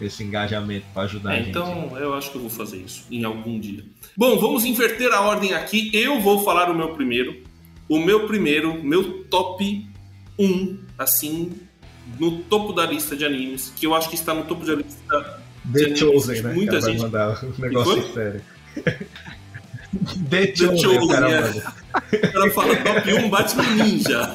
esse engajamento para ajudar é, a gente. Então, eu acho que eu vou fazer isso em algum dia. Bom, vamos inverter a ordem aqui. Eu vou falar o meu primeiro. O meu primeiro, meu top 1, assim, no topo da lista de animes, que eu acho que está no topo da lista The de Chosen, animes, né? Muita gente. Vai mandar um negócio sério. The, Chosen, é. O cara fala top 1 Batman Ninja.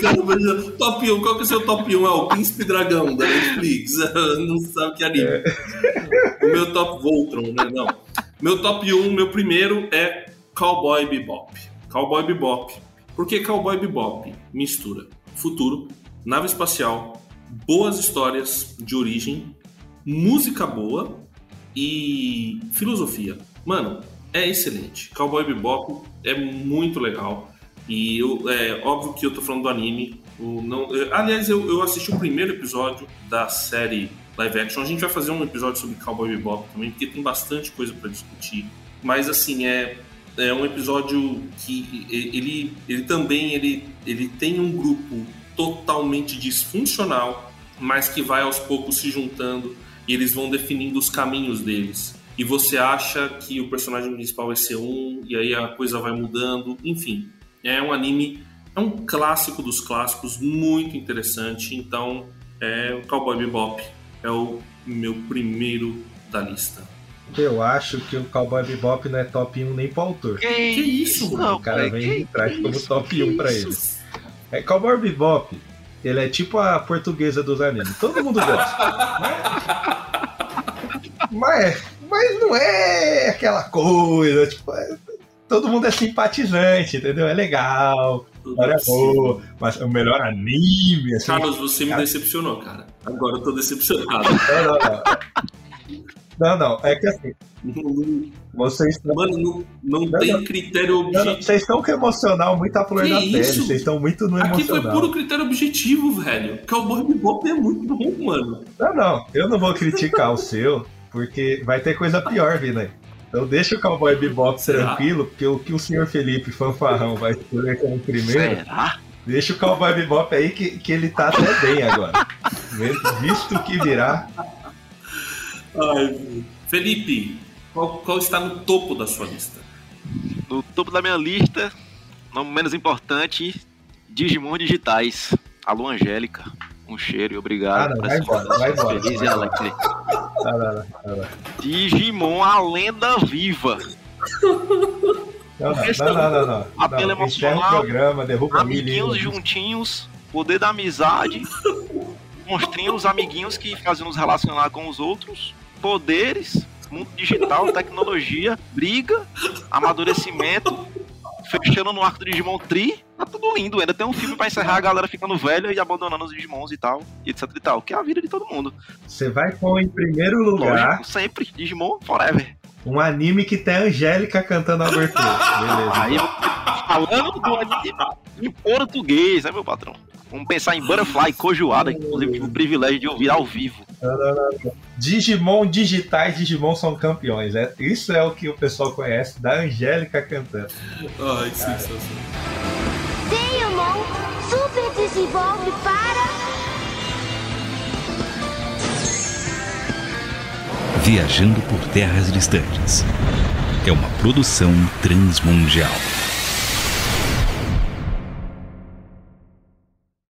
Cara, top 1, qual que é o seu top 1? É o Príncipe Dragão da Netflix. Não sabe que anime. É. O meu top Voltron, né? Não. Meu top 1, meu primeiro é Cowboy Bebop. Cowboy Bebop. Por que Cowboy Bebop? Mistura futuro, nave espacial, boas histórias de origem, música boa e filosofia. Mano, é excelente. Cowboy Bebop é muito legal. E eu, é óbvio que eu tô falando do anime. O, não, eu, aliás, eu, eu assisti o primeiro episódio da série live action. A gente vai fazer um episódio sobre Cowboy Bebop também, porque tem bastante coisa para discutir. Mas assim, é, é um episódio que ele, ele também ele, ele tem um grupo totalmente disfuncional, mas que vai aos poucos se juntando e eles vão definindo os caminhos deles. E você acha que o personagem principal vai ser um, e aí a coisa vai mudando, enfim. É um anime, é um clássico dos clássicos, muito interessante. Então, é o Cowboy Bebop é o meu primeiro da lista. Eu acho que o Cowboy Bebop não é top 1 nem pro autor. Que, que isso, mano? O cara vem e traz como top 1 pra ele. É, Cowboy Bebop, ele é tipo a portuguesa dos animes. Todo mundo gosta. mas, mas não é aquela coisa, tipo, é, todo mundo é simpatizante, entendeu? É legal, história é boa, mas o melhor anime. Assim, Carlos, você cara... me decepcionou, cara. Agora eu tô decepcionado. Não, não, não. Não, não, é que assim. Vocês estão... Mano, não, não, não tem não, critério objetivo. vocês estão com emocional muito à flor da pele. Vocês estão muito no emocional. Aqui foi puro critério objetivo, velho. Cowboy Bebop é muito bom, mano. Não, não. Eu não vou criticar o seu, porque vai ter coisa pior vindo aí. Então deixa o Cowboy Bebop Será? tranquilo, porque o que o senhor Felipe Fanfarrão vai escolher como primeiro, Será? deixa o Cowboy Bebop aí que, que ele tá até bem agora. Visto que virá, Ai, Felipe, qual, qual está no topo da sua lista? No topo da minha lista, não menos importante, Digimon digitais. Alô, Angélica. Um cheiro e obrigado Ah, não, vai embora, vai embora, feliz vai e alegre. tá lá. Digimon, a lenda viva. Não, não, não, não, não, não. apelo não. Emocional, programa, derruba Amiguinhos milho. juntinhos, poder da amizade, monstrinhos, amiguinhos que fazem nos relacionar com os outros, poderes, mundo digital, tecnologia, briga, amadurecimento, fechando no arco do Digimon Tri, tá tudo lindo. Ainda tem um filme pra encerrar a galera ficando velha e abandonando os Digimons e tal, e etc e tal, que é a vida de todo mundo. Você vai com, em primeiro lugar, Lógico, sempre, Digimon forever. um anime que tem a Angélica cantando a abertura. Beleza. Aí falando do anime em português, né, meu patrão? Vamos pensar em Butterfly Cojoada, que inclusive tive o privilégio de ouvir ao vivo. Digimon digitais, Digimon são campeões. É, isso é o que o pessoal conhece da Angélica cantando. Ai, sensacional. Deimon super desenvolve para. Viajando por terras distantes. É uma produção transmundial.